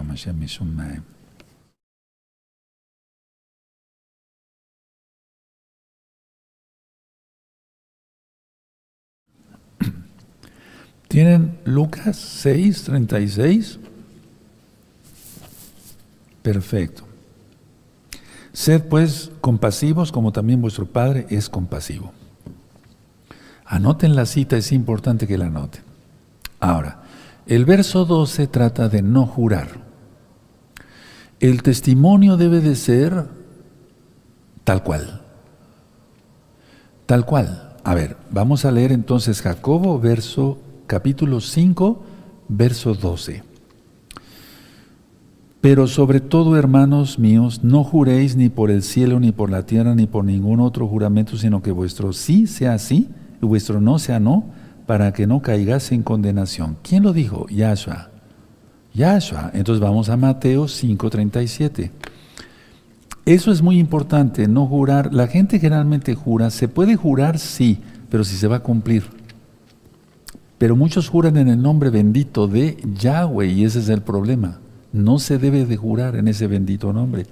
*clears throat* ¿Tienen Lucas 6, 36? Perfecto. Sed pues compasivos como también vuestro Padre es compasivo. Anoten la cita, es importante que la anoten. Ahora, el verso 12 trata de no jurar. El testimonio debe de ser tal cual. Tal cual. A ver, vamos a leer entonces Jacobo, verso capítulo 5, verso 12. Pero sobre todo, hermanos míos, no juréis ni por el cielo, ni por la tierra, ni por ningún otro juramento, sino que vuestro sí sea sí y vuestro no sea no, para que no caigas en condenación. ¿Quién lo dijo? Yahshua. Yahshua. Entonces vamos a Mateo 5:37. Eso es muy importante, no jurar. La gente generalmente jura, se puede jurar sí, pero si se va a cumplir. Pero muchos juran en el nombre bendito de Yahweh y ese es el problema. No se debe de jurar en ese bendito nombre.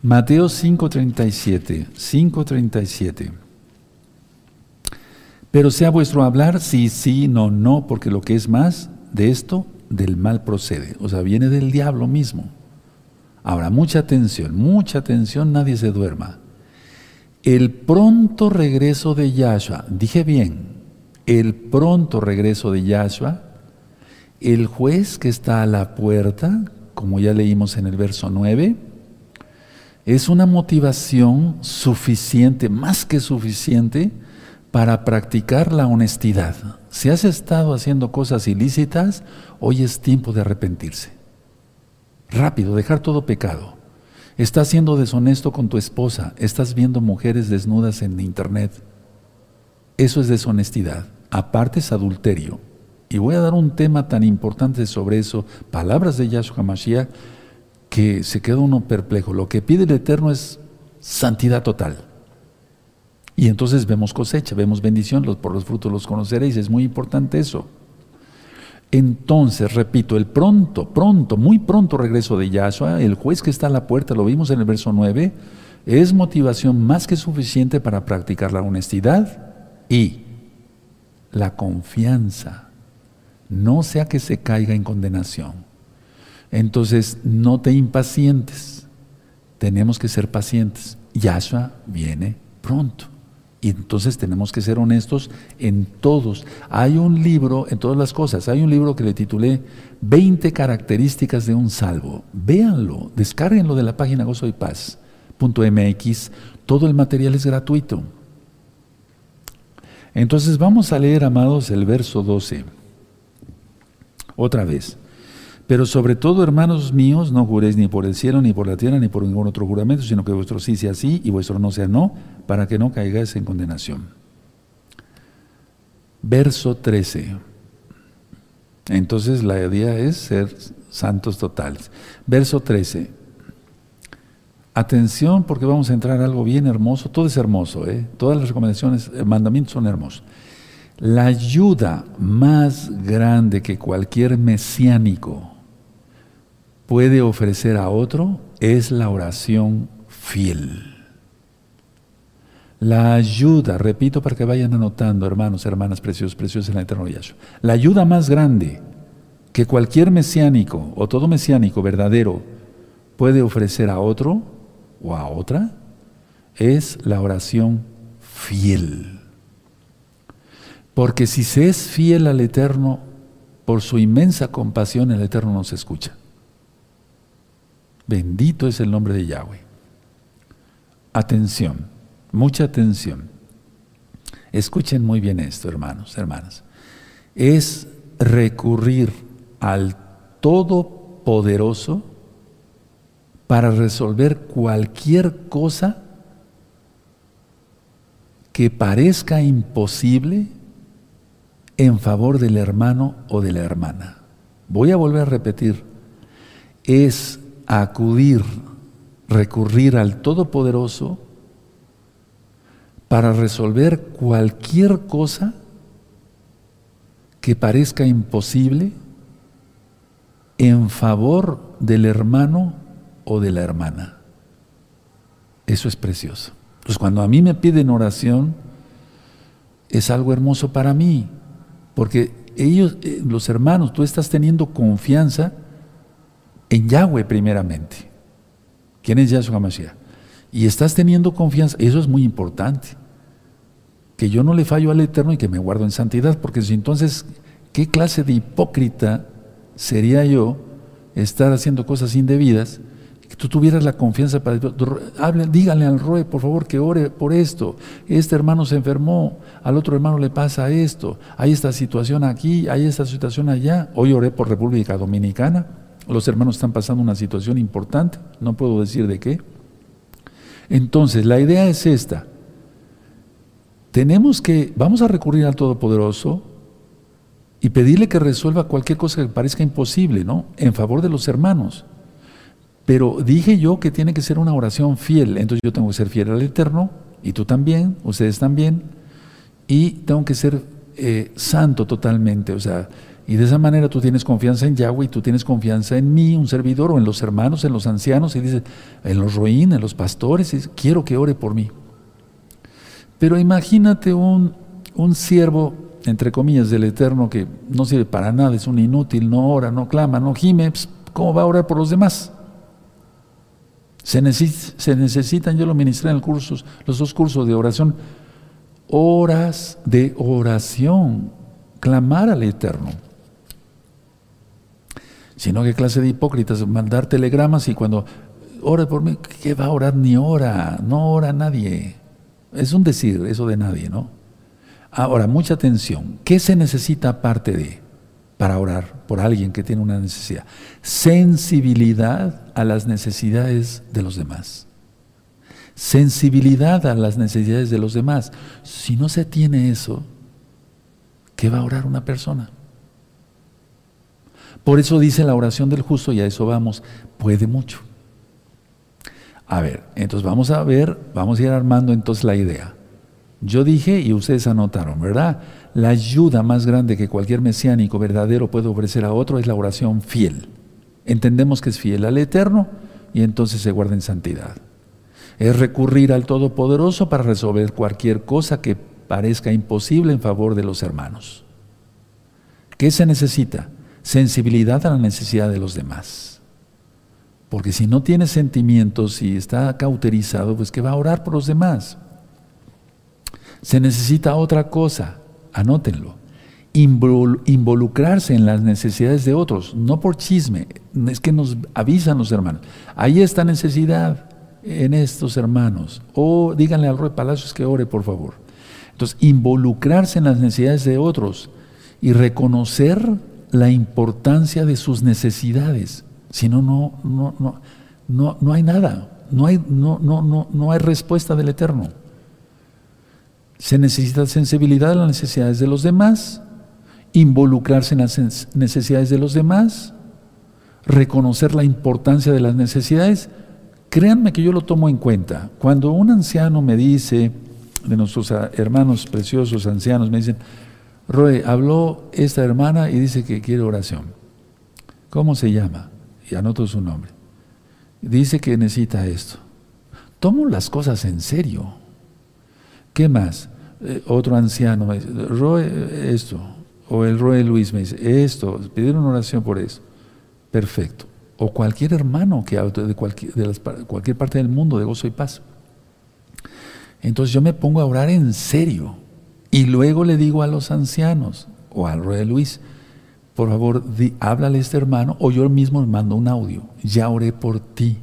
Mateo 5:37, 5:37. Pero sea vuestro hablar sí, sí, no, no, porque lo que es más de esto, del mal procede. O sea, viene del diablo mismo. Ahora, mucha atención, mucha atención, nadie se duerma. El pronto regreso de Yahshua, dije bien, el pronto regreso de Yahshua el juez que está a la puerta, como ya leímos en el verso 9, es una motivación suficiente, más que suficiente, para practicar la honestidad. Si has estado haciendo cosas ilícitas, hoy es tiempo de arrepentirse. Rápido, dejar todo pecado. Estás siendo deshonesto con tu esposa, estás viendo mujeres desnudas en internet. Eso es deshonestidad. Aparte es adulterio. Y voy a dar un tema tan importante sobre eso, palabras de Yahshua Mashiach, que se queda uno perplejo. Lo que pide el Eterno es santidad total. Y entonces vemos cosecha, vemos bendición, por los frutos los conoceréis. Es muy importante eso. Entonces, repito, el pronto, pronto, muy pronto regreso de Yahshua, el juez que está a la puerta, lo vimos en el verso 9, es motivación más que suficiente para practicar la honestidad y la confianza no sea que se caiga en condenación. Entonces, no te impacientes, tenemos que ser pacientes. Yahshua viene pronto. Y entonces tenemos que ser honestos en todos. Hay un libro, en todas las cosas, hay un libro que le titulé 20 características de un salvo. Véanlo, descárguenlo de la página gozo y. Todo el material es gratuito. Entonces vamos a leer, amados, el verso 12. Otra vez. Pero sobre todo, hermanos míos, no juréis ni por el cielo, ni por la tierra, ni por ningún otro juramento, sino que vuestro sí sea sí y vuestro no sea no, para que no caigáis en condenación. Verso 13. Entonces la idea es ser santos totales. Verso 13. Atención porque vamos a entrar a algo bien hermoso. Todo es hermoso, ¿eh? todas las recomendaciones, eh, mandamientos son hermosos. La ayuda más grande que cualquier mesiánico puede ofrecer a otro es la oración fiel. La ayuda, repito para que vayan anotando, hermanos, hermanas preciosos, preciosos en la eterno Yahshua. La ayuda más grande que cualquier mesiánico o todo mesiánico verdadero puede ofrecer a otro o a otra es la oración fiel. Porque si se es fiel al Eterno, por su inmensa compasión el Eterno nos escucha. Bendito es el nombre de Yahweh. Atención, mucha atención. Escuchen muy bien esto, hermanos, hermanas. Es recurrir al Todopoderoso para resolver cualquier cosa que parezca imposible en favor del hermano o de la hermana. Voy a volver a repetir, es acudir, recurrir al Todopoderoso para resolver cualquier cosa que parezca imposible en favor del hermano o de la hermana. Eso es precioso. Pues cuando a mí me piden oración, es algo hermoso para mí, porque ellos, eh, los hermanos, tú estás teniendo confianza en Yahweh primeramente. ¿Quién es Yahshua Mashiach? Y estás teniendo confianza, eso es muy importante. Que yo no le fallo al Eterno y que me guardo en santidad, porque si entonces, ¿qué clase de hipócrita sería yo estar haciendo cosas indebidas? Tú tuvieras la confianza para hable, dígale al Roe, por favor, que ore por esto. Este hermano se enfermó, al otro hermano le pasa esto, hay esta situación aquí, hay esta situación allá. Hoy oré por República Dominicana los hermanos están pasando una situación importante, no puedo decir de qué. Entonces, la idea es esta. Tenemos que, vamos a recurrir al Todopoderoso y pedirle que resuelva cualquier cosa que parezca imposible, ¿no? En favor de los hermanos. Pero dije yo que tiene que ser una oración fiel, entonces yo tengo que ser fiel al Eterno, y tú también, ustedes también, y tengo que ser eh, santo totalmente, o sea, y de esa manera tú tienes confianza en Yahweh y tú tienes confianza en mí, un servidor, o en los hermanos, en los ancianos, y dices, en los roín, en los pastores, y quiero que ore por mí. Pero imagínate un, un siervo, entre comillas, del Eterno que no sirve para nada, es un inútil, no ora, no clama, no gime, pues, ¿cómo va a orar por los demás? Se, necesitan, yo lo ministré en el cursos, los dos cursos de oración, horas de oración, clamar al Eterno. Sino qué clase de hipócritas, mandar telegramas y cuando ora por mí, ¿qué va a orar? Ni ora, no ora nadie. Es un decir, eso de nadie, ¿no? Ahora, mucha atención. ¿Qué se necesita aparte de para orar por alguien que tiene una necesidad? Sensibilidad a las necesidades de los demás. Sensibilidad a las necesidades de los demás. Si no se tiene eso, ¿qué va a orar una persona? Por eso dice la oración del justo, y a eso vamos, puede mucho. A ver, entonces vamos a ver, vamos a ir armando entonces la idea. Yo dije, y ustedes anotaron, ¿verdad? La ayuda más grande que cualquier mesiánico verdadero puede ofrecer a otro es la oración fiel. Entendemos que es fiel al Eterno y entonces se guarda en santidad. Es recurrir al Todopoderoso para resolver cualquier cosa que parezca imposible en favor de los hermanos. ¿Qué se necesita? sensibilidad a la necesidad de los demás. Porque si no tiene sentimientos y está cauterizado, pues que va a orar por los demás. Se necesita otra cosa, anótenlo. Involucrarse en las necesidades de otros, no por chisme, es que nos avisan los hermanos. Hay esta necesidad en estos hermanos. O díganle al rey Palacios que ore, por favor. Entonces, involucrarse en las necesidades de otros y reconocer la importancia de sus necesidades. Si no, no, no, no, no, no hay nada. No hay, no, no, no, no hay respuesta del Eterno. Se necesita sensibilidad a las necesidades de los demás, involucrarse en las necesidades de los demás, reconocer la importancia de las necesidades. Créanme que yo lo tomo en cuenta. Cuando un anciano me dice, de nuestros hermanos preciosos ancianos, me dicen, Roe, habló esta hermana y dice que quiere oración. ¿Cómo se llama? Y anoto su nombre. Dice que necesita esto. Tomo las cosas en serio. ¿Qué más? Eh, otro anciano me dice, Roe, esto. O el Roe Luis me dice, esto. Pidieron oración por eso. Perfecto. O cualquier hermano que de, cualquier, de cualquier parte del mundo de gozo y paz. Entonces yo me pongo a orar en serio y luego le digo a los ancianos o al rey Luis, por favor, háblale a este hermano o yo mismo le mando un audio. Ya oré por ti.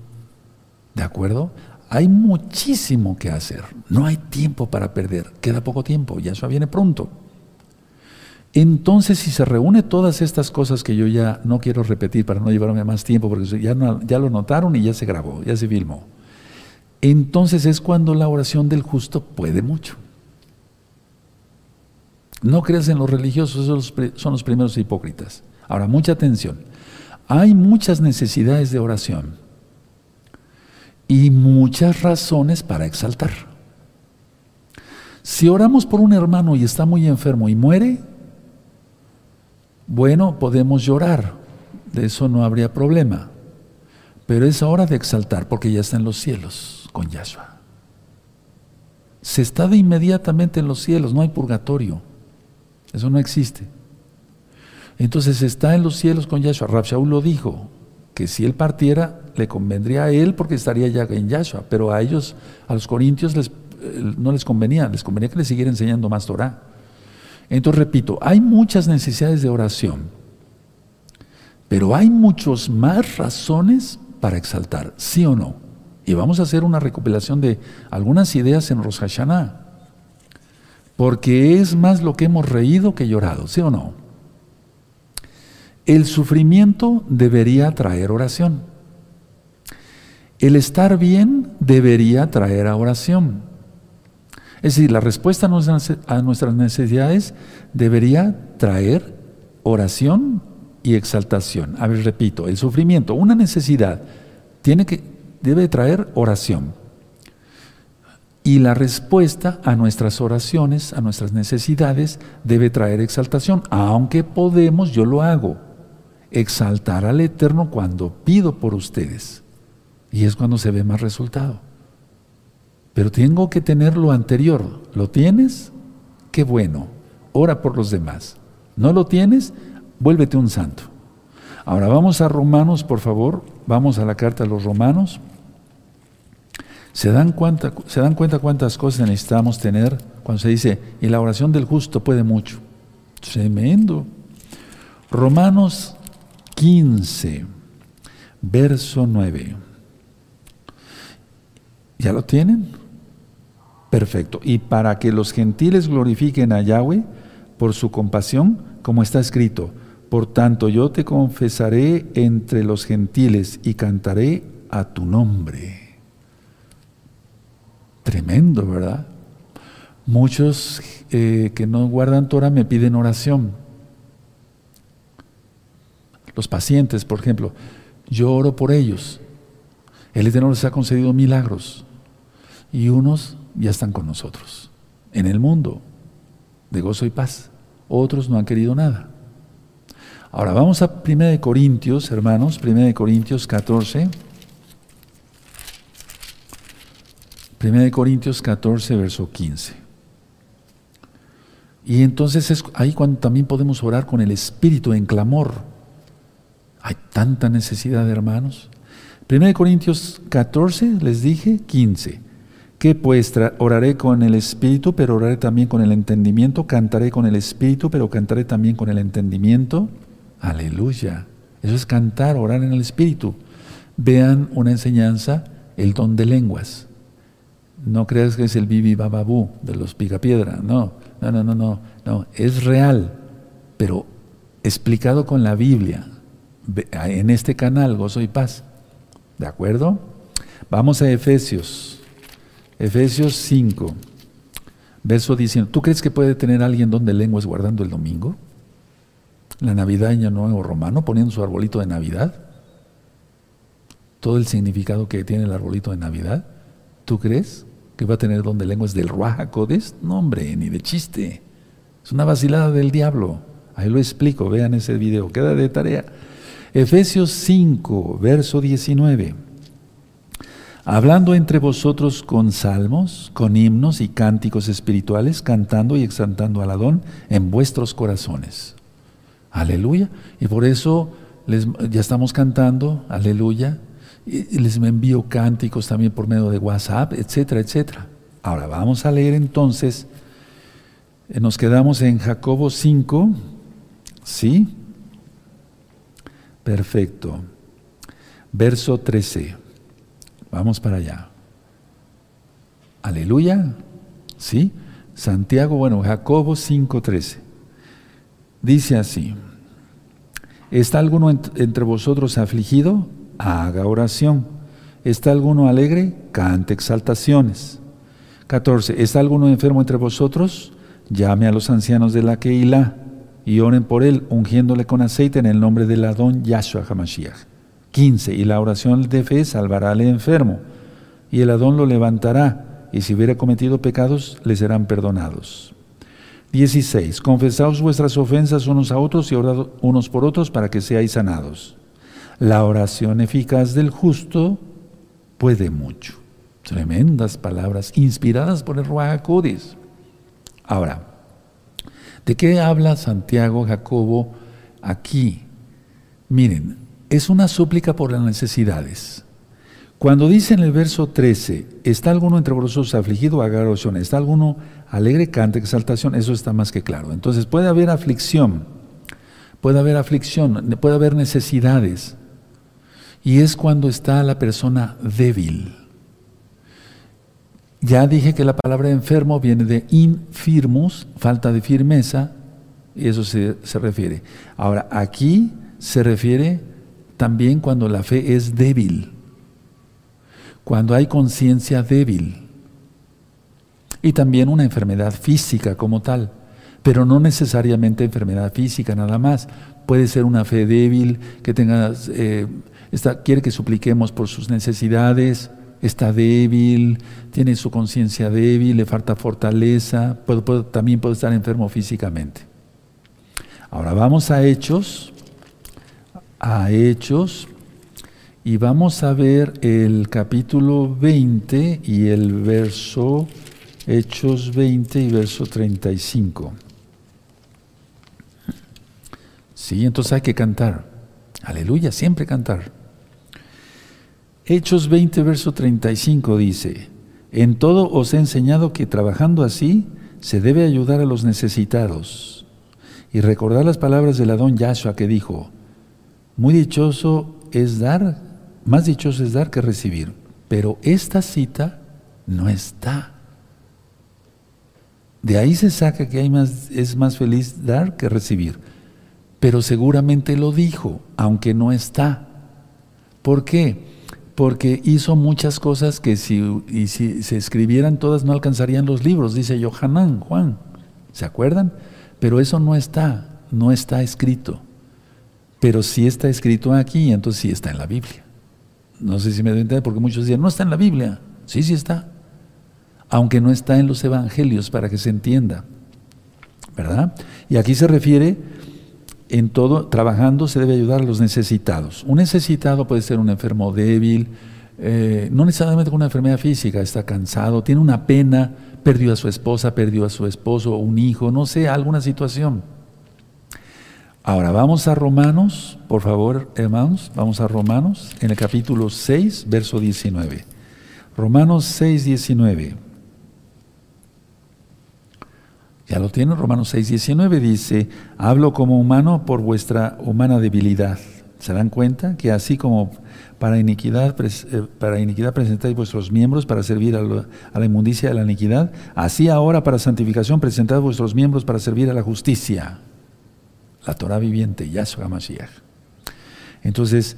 ¿De acuerdo? Hay muchísimo que hacer. No hay tiempo para perder. Queda poco tiempo. Ya eso viene pronto. Entonces, si se reúne todas estas cosas que yo ya no quiero repetir para no llevarme más tiempo, porque ya, ya lo notaron y ya se grabó, ya se filmó. Entonces es cuando la oración del justo puede mucho. No creas en los religiosos, esos son los primeros hipócritas. Ahora, mucha atención. Hay muchas necesidades de oración y muchas razones para exaltar. Si oramos por un hermano y está muy enfermo y muere, bueno, podemos llorar, de eso no habría problema. Pero es hora de exaltar porque ya está en los cielos con Yahshua. Se está de inmediatamente en los cielos, no hay purgatorio. Eso no existe. Entonces está en los cielos con Yahshua. Rab lo dijo, que si él partiera, le convendría a él porque estaría ya en Yahshua, pero a ellos, a los corintios, les, eh, no les convenía, les convenía que les siguiera enseñando más Torah. Entonces, repito, hay muchas necesidades de oración, pero hay muchos más razones para exaltar, ¿sí o no? Y vamos a hacer una recopilación de algunas ideas en Rosh Hashanah. Porque es más lo que hemos reído que llorado, ¿sí o no? El sufrimiento debería traer oración. El estar bien debería traer oración. Es decir, la respuesta a nuestras necesidades debería traer oración y exaltación. A ver, repito, el sufrimiento, una necesidad, tiene que, debe traer oración. Y la respuesta a nuestras oraciones, a nuestras necesidades, debe traer exaltación, aunque podemos, yo lo hago, exaltar al Eterno cuando pido por ustedes. Y es cuando se ve más resultado. Pero tengo que tener lo anterior. ¿Lo tienes? Qué bueno. Ora por los demás. ¿No lo tienes? Vuélvete un santo. Ahora vamos a Romanos, por favor. Vamos a la carta a los Romanos. ¿Se dan, cuenta, ¿Se dan cuenta cuántas cosas necesitamos tener cuando se dice, y la oración del justo puede mucho? Tremendo. Romanos 15, verso 9. ¿Ya lo tienen? Perfecto. Y para que los gentiles glorifiquen a Yahweh por su compasión, como está escrito, por tanto yo te confesaré entre los gentiles y cantaré a tu nombre. Tremendo, ¿verdad? Muchos eh, que no guardan Torah me piden oración. Los pacientes, por ejemplo, yo oro por ellos. El Eterno les ha concedido milagros y unos ya están con nosotros en el mundo de gozo y paz. Otros no han querido nada. Ahora vamos a 1 Corintios, hermanos, 1 Corintios 14. 1 Corintios 14, verso 15. Y entonces es ahí cuando también podemos orar con el Espíritu en clamor. Hay tanta necesidad, hermanos. 1 Corintios 14, les dije, 15. Que pues oraré con el Espíritu, pero oraré también con el entendimiento. Cantaré con el Espíritu, pero cantaré también con el entendimiento. Aleluya. Eso es cantar, orar en el Espíritu. Vean una enseñanza, el don de lenguas. No creas que es el bibi bababú de los picapiedra. No, no, no, no, no, no. Es real, pero explicado con la Biblia, en este canal, Gozo y Paz. ¿De acuerdo? Vamos a Efesios. Efesios 5, verso 19. ¿Tú crees que puede tener alguien donde lenguas guardando el domingo? La Navidad Año Nuevo Romano, poniendo su arbolito de Navidad. Todo el significado que tiene el arbolito de Navidad. ¿Tú crees que va a tener donde lenguas del Ruaja Codes? No, hombre, ni de chiste. Es una vacilada del diablo. Ahí lo explico, vean ese video, queda de tarea. Efesios 5, verso 19. Hablando entre vosotros con salmos, con himnos y cánticos espirituales, cantando y exaltando al Adón en vuestros corazones. Aleluya. Y por eso les, ya estamos cantando, aleluya. Y les envío cánticos también por medio de WhatsApp, etcétera, etcétera. Ahora vamos a leer entonces, eh, nos quedamos en Jacobo 5, ¿sí? Perfecto. Verso 13. Vamos para allá. Aleluya. ¿Sí? Santiago, bueno, Jacobo 5:13. Dice así, ¿está alguno entre vosotros afligido? Haga oración. ¿Está alguno alegre? Cante exaltaciones. 14. ¿Está alguno enfermo entre vosotros? Llame a los ancianos de la Keilah y oren por él, ungiéndole con aceite en el nombre del Adón Yahshua HaMashiach. 15. Y la oración de fe salvará al enfermo, y el Adón lo levantará, y si hubiera cometido pecados, le serán perdonados. 16. Confesaos vuestras ofensas unos a otros y orad unos por otros para que seáis sanados. La oración eficaz del justo puede mucho. Tremendas palabras inspiradas por el Ruach Ahora, ¿De qué habla Santiago, Jacobo aquí? Miren, es una súplica por las necesidades. Cuando dice en el verso 13, ¿está alguno entre vosotros afligido? Haga oración. ¿Está alguno alegre? Cante exaltación. Eso está más que claro. Entonces puede haber aflicción, puede haber aflicción, puede haber necesidades. Y es cuando está la persona débil. Ya dije que la palabra enfermo viene de infirmus, falta de firmeza, y eso se, refiere. Ahora, aquí se refiere también cuando la fe es débil, cuando hay conciencia débil, y también una enfermedad física como tal, pero no necesariamente enfermedad física nada más. Puede ser una fe débil, que tenga, eh, quiere que supliquemos por sus necesidades, está débil, tiene su conciencia débil, le falta fortaleza, también puede estar enfermo físicamente. Ahora vamos a Hechos, a Hechos, y vamos a ver el capítulo 20 y el verso, Hechos 20 y verso 35. Sí, entonces hay que cantar. Aleluya, siempre cantar. Hechos 20, verso 35 dice, en todo os he enseñado que trabajando así se debe ayudar a los necesitados. Y recordar las palabras del Adón Yahshua que dijo, muy dichoso es dar, más dichoso es dar que recibir. Pero esta cita no está. De ahí se saca que es más feliz dar que recibir. Pero seguramente lo dijo, aunque no está. ¿Por qué? porque hizo muchas cosas que si, y si se escribieran todas no alcanzarían los libros, dice Yohanan, Juan, ¿se acuerdan? Pero eso no está, no está escrito. Pero sí está escrito aquí, entonces sí está en la Biblia. No sé si me entender, porque muchos dicen, no está en la Biblia. Sí, sí está. Aunque no está en los evangelios, para que se entienda. ¿Verdad? Y aquí se refiere en todo, trabajando se debe ayudar a los necesitados. Un necesitado puede ser un enfermo débil, eh, no necesariamente con una enfermedad física, está cansado, tiene una pena, perdió a su esposa, perdió a su esposo, un hijo, no sé, alguna situación. Ahora vamos a Romanos, por favor, hermanos, vamos a Romanos en el capítulo 6, verso 19. Romanos 6, 19. Ya lo tiene, Romanos 6, 19 dice, hablo como humano por vuestra humana debilidad. ¿Se dan cuenta? Que así como para iniquidad, eh, para iniquidad presentáis vuestros miembros para servir a, la inmundicia de la iniquidad, así ahora para santificación presentad vuestros miembros para servir a la justicia. La Torah viviente, Yahshua Mashiach. Entonces,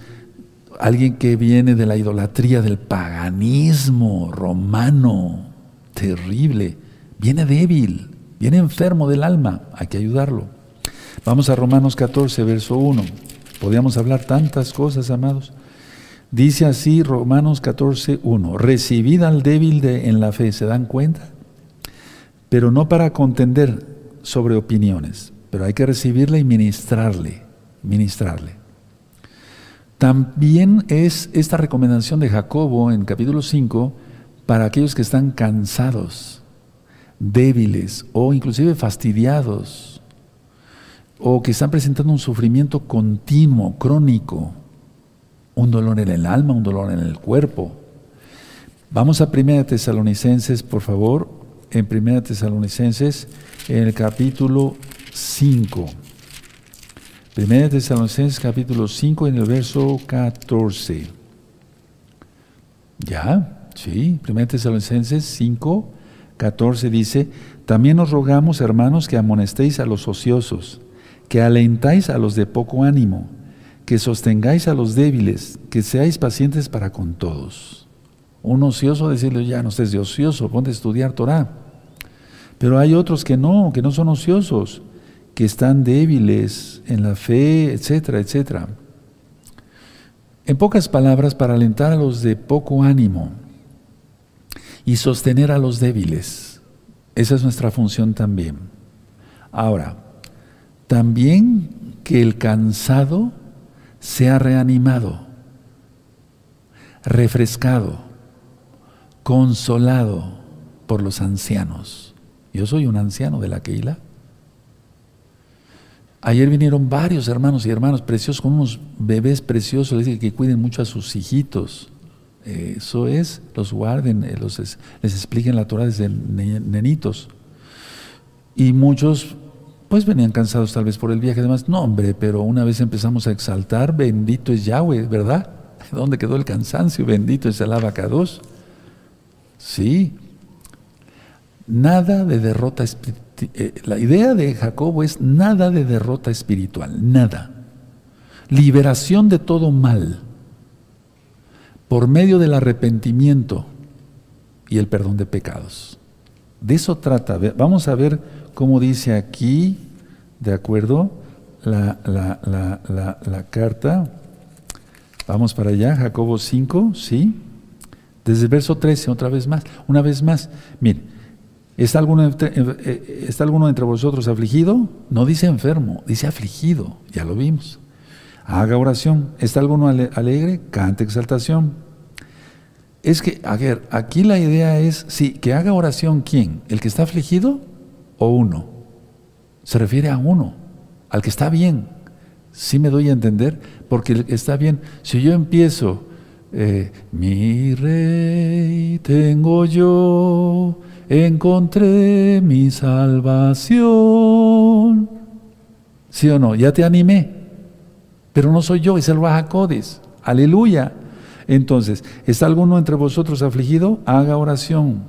alguien que viene de la idolatría, del paganismo romano, terrible, viene débil, viene enfermo del alma, hay que ayudarlo. Vamos a Romanos 14, verso 1. Podríamos hablar tantas cosas, amados. Dice así Romanos 14, 1. Recibid al débil de, en la fe, ¿se dan cuenta? Pero no para contender sobre opiniones, pero hay que recibirle y ministrarle, ministrarle. También es esta recomendación de Jacobo en capítulo 5 para aquellos que están cansados, débiles o inclusive fastidiados o que están presentando un sufrimiento continuo, crónico, un dolor en el alma, un dolor en el cuerpo. Vamos a 1 Tesalonicenses, por favor, en 1 Tesalonicenses, en el capítulo 5. 1 Tesalonicenses, capítulo 5, en el verso 14. ¿Ya? Sí, 1 Tesalonicenses 5, 14 dice, también os rogamos, hermanos, que amonestéis a los ociosos, que alentáis a los de poco ánimo, que sostengáis a los débiles, que seáis pacientes para con todos. Un ocioso decirle, ya no estés de ocioso, ponte a estudiar Torah. Pero hay otros que no, que no son ociosos, que están débiles en la fe, etcétera, etcétera. En pocas palabras, para alentar a los de poco ánimo y sostener a los débiles. Esa es nuestra función también. Ahora, también que el cansado sea reanimado, refrescado, consolado por los ancianos. Yo soy un anciano de la Keila. Ayer vinieron varios hermanos y hermanas preciosos con unos bebés preciosos, les dije que cuiden mucho a sus hijitos. Eso es, los guarden, eh, los, les expliquen la Torah desde nenitos. Y muchos pues venían cansados tal vez por el viaje, además, no hombre, pero una vez empezamos a exaltar, bendito es Yahweh, ¿verdad? *laughs* ¿Dónde quedó el cansancio? Bendito es el abacados. Sí. Nada de derrota espiritual. Eh, la idea de Jacobo es nada de derrota espiritual, nada. Liberación de todo mal por medio del arrepentimiento y el perdón de pecados. De eso trata. Vamos a ver cómo dice aquí, ¿de acuerdo? La, la, carta. Vamos para allá, Jacobo 5, ¿sí? Desde el verso 13, otra vez más, una vez más. Mire, ¿está alguno, entre, eh, eh, ¿está alguno entre vosotros afligido? No dice enfermo, dice afligido, ya lo vimos. Haga oración. ¿Está alguno alegre? Cante exaltación. Es que, a ver, aquí la idea es, sí, que haga oración quién, el que está afligido o uno. Se refiere a uno, al que está bien. Sí me doy a entender, porque está bien. Si yo empiezo, eh, mi rey tengo yo, encontré mi salvación. ¿Sí o no? Ya te animé pero no soy yo, es el Rahakodis. Aleluya. Entonces, ¿está alguno entre vosotros afligido? Haga oración.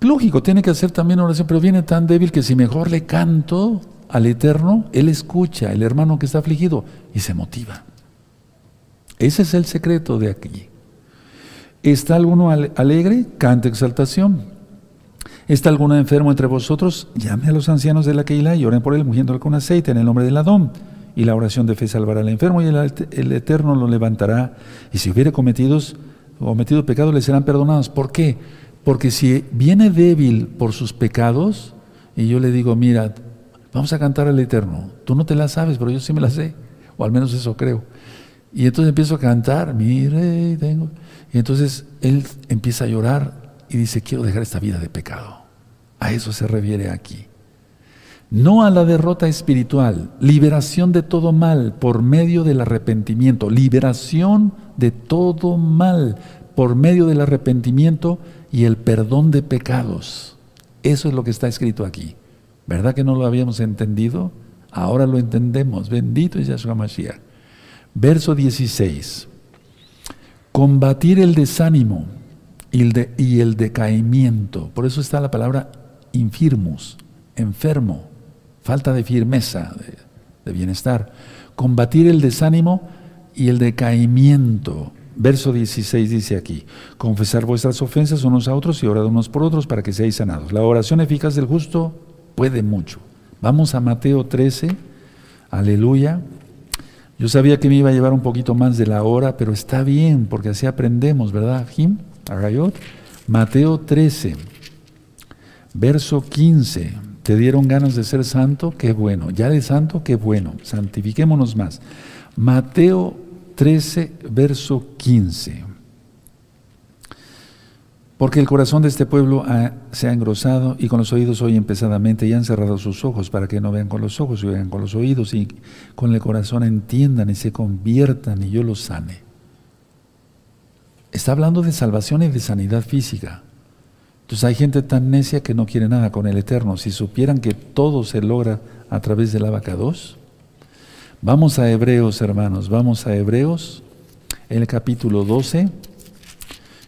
Lógico, tiene que hacer también oración, pero viene tan débil que si mejor le canto al Eterno, Él escucha, el hermano que está afligido, y se motiva. Ese es el secreto de aquí. ¿Está alguno alegre? Cante exaltación. ¿Está alguno enfermo entre vosotros? Llame a los ancianos de la Keilah y oren por él, mugiéndole con aceite en el nombre del Adón y la oración de fe salvará al enfermo y el, Eterno lo levantará. Y si hubiere cometidos, cometido pecados, le serán perdonados. ¿Por qué? Porque si viene débil por sus pecados, y yo le digo, mira, vamos a cantar al Eterno. Tú no te la sabes, pero yo sí me la sé, o al menos eso creo. Y entonces empiezo a cantar, mire, tengo. Y entonces él empieza a llorar y dice, quiero dejar esta vida de pecado. A eso se refiere aquí no a la derrota espiritual, liberación de todo mal por medio del arrepentimiento, liberación de todo mal por medio del arrepentimiento y el perdón de pecados. Eso es lo que está escrito aquí. ¿Verdad que no lo habíamos entendido? Ahora lo entendemos. Bendito es Yahshua Mashiach. Verso 16. Combatir el desánimo y el, decaimiento. Por eso está la palabra infirmus, enfermo falta de firmeza, de, bienestar. Combatir el desánimo y el decaimiento. Verso 16 dice aquí, confesar vuestras ofensas unos a otros y orar unos por otros para que seáis sanados. La oración eficaz del justo puede mucho. Vamos a Mateo 13, aleluya. Yo sabía que me iba a llevar un poquito más de la hora, pero está bien, porque así aprendemos, ¿verdad, Jim? Arayot. Mateo 13, verso 15. ¿Te dieron ganas de ser santo? Qué bueno. Ya de santo, qué bueno. Santifiquémonos más. Mateo 13, verso 15. Porque el corazón de este pueblo se ha engrosado y con los oídos oyen pesadamente y han cerrado sus ojos para que no vean con los ojos y vean con los oídos y con el corazón entiendan y se conviertan y yo los sane. Está hablando de salvación y de sanidad física. Entonces hay gente tan necia que no quiere nada con el Eterno. Si supieran que todo se logra a través del abacados. Vamos a Hebreos, hermanos, vamos a Hebreos, el capítulo 12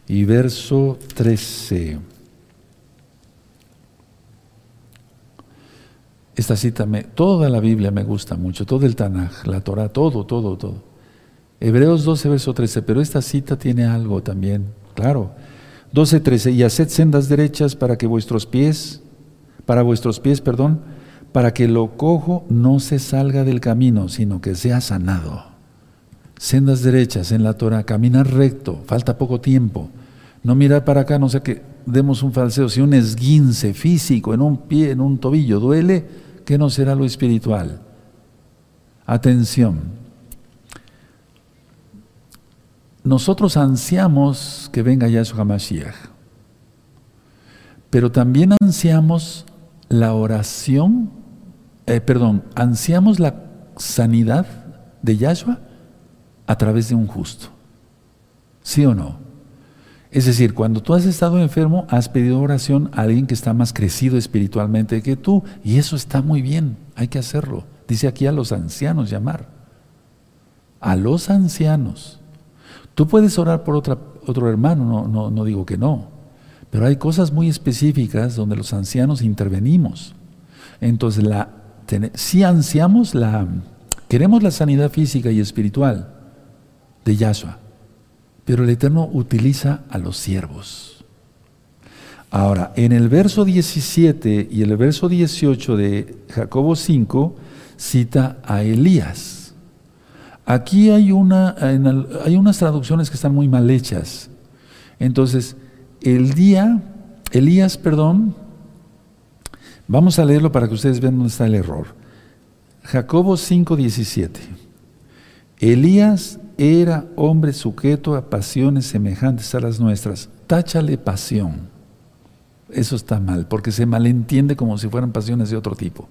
y verso 13. Esta cita, me, toda la Biblia me gusta mucho, todo el Tanaj, la Torah, todo, todo, todo. Hebreos 12, verso 13, pero esta cita tiene algo también, claro. 12, 13, y haced sendas derechas para que vuestros pies, para vuestros pies, perdón, para que lo cojo no se salga del camino, sino que sea sanado sendas derechas en la Torah, caminar recto, falta poco tiempo. No mirar para acá, no sé que demos un falseo. Si un esguince físico en un pie, en un tobillo duele, ¿qué no será lo espiritual? Atención. Nosotros ansiamos que venga Yahshua Mashiach, pero también ansiamos la oración, eh, perdón, ansiamos la sanidad de Yahshua a través de un justo. ¿Sí o no? Es decir, cuando tú has estado enfermo, has pedido oración a alguien que está más crecido espiritualmente que tú, y eso está muy bien, hay que hacerlo. Dice aquí a los ancianos llamar. A los ancianos. Tú puedes orar por otra, otro hermano, no, no, no digo que no, pero hay cosas muy específicas donde los ancianos intervenimos. Entonces, la, si ansiamos la, queremos la sanidad física y espiritual, de Yahshua. Pero el Eterno utiliza a los siervos. Ahora, en el verso 17 y el verso 18 de Jacobo 5 cita a Elías. Aquí hay, una, hay unas traducciones que están muy mal hechas. Entonces, el día, Elías, perdón, vamos a leerlo para que ustedes vean dónde está el error. Jacobo 5, 17. Elías era hombre sujeto a pasiones semejantes a las nuestras. Táchale pasión. Eso está mal, porque se malentiende como si fueran pasiones de otro tipo.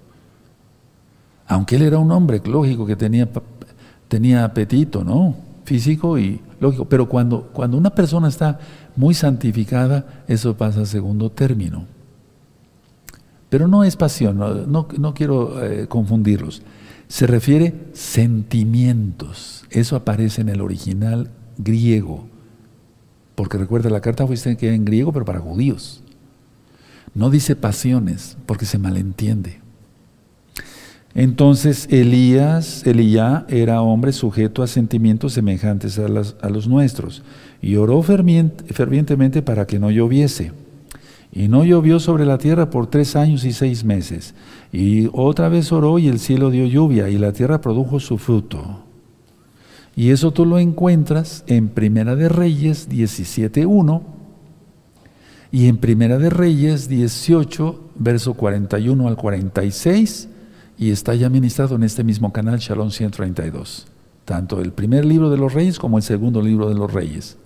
Aunque él era un hombre, lógico, que tenía, tenía apetito, ¿no? Físico y lógico. Pero cuando, cuando una persona está muy santificada, eso pasa a segundo término. Pero no es pasión, no, quiero eh, confundirlos. Se refiere sentimientos. Eso aparece en el original griego. Porque recuerda, la carta fue escrita en griego, pero para judíos. No dice pasiones, porque se malentiende. Entonces Elías, Elías era hombre sujeto a sentimientos semejantes a, a los nuestros y oró fervientemente para que no lloviese. Y no llovió sobre la tierra por tres años y seis meses. Y otra vez oró y el cielo dio lluvia y la tierra produjo su fruto. Y eso tú lo encuentras en Primera de Reyes 17.1 y en Primera de Reyes 18, verso 41 al 46, y está ya ministrado en este mismo canal, Shalom 132. Tanto el primer libro de los reyes como el segundo libro de los reyes.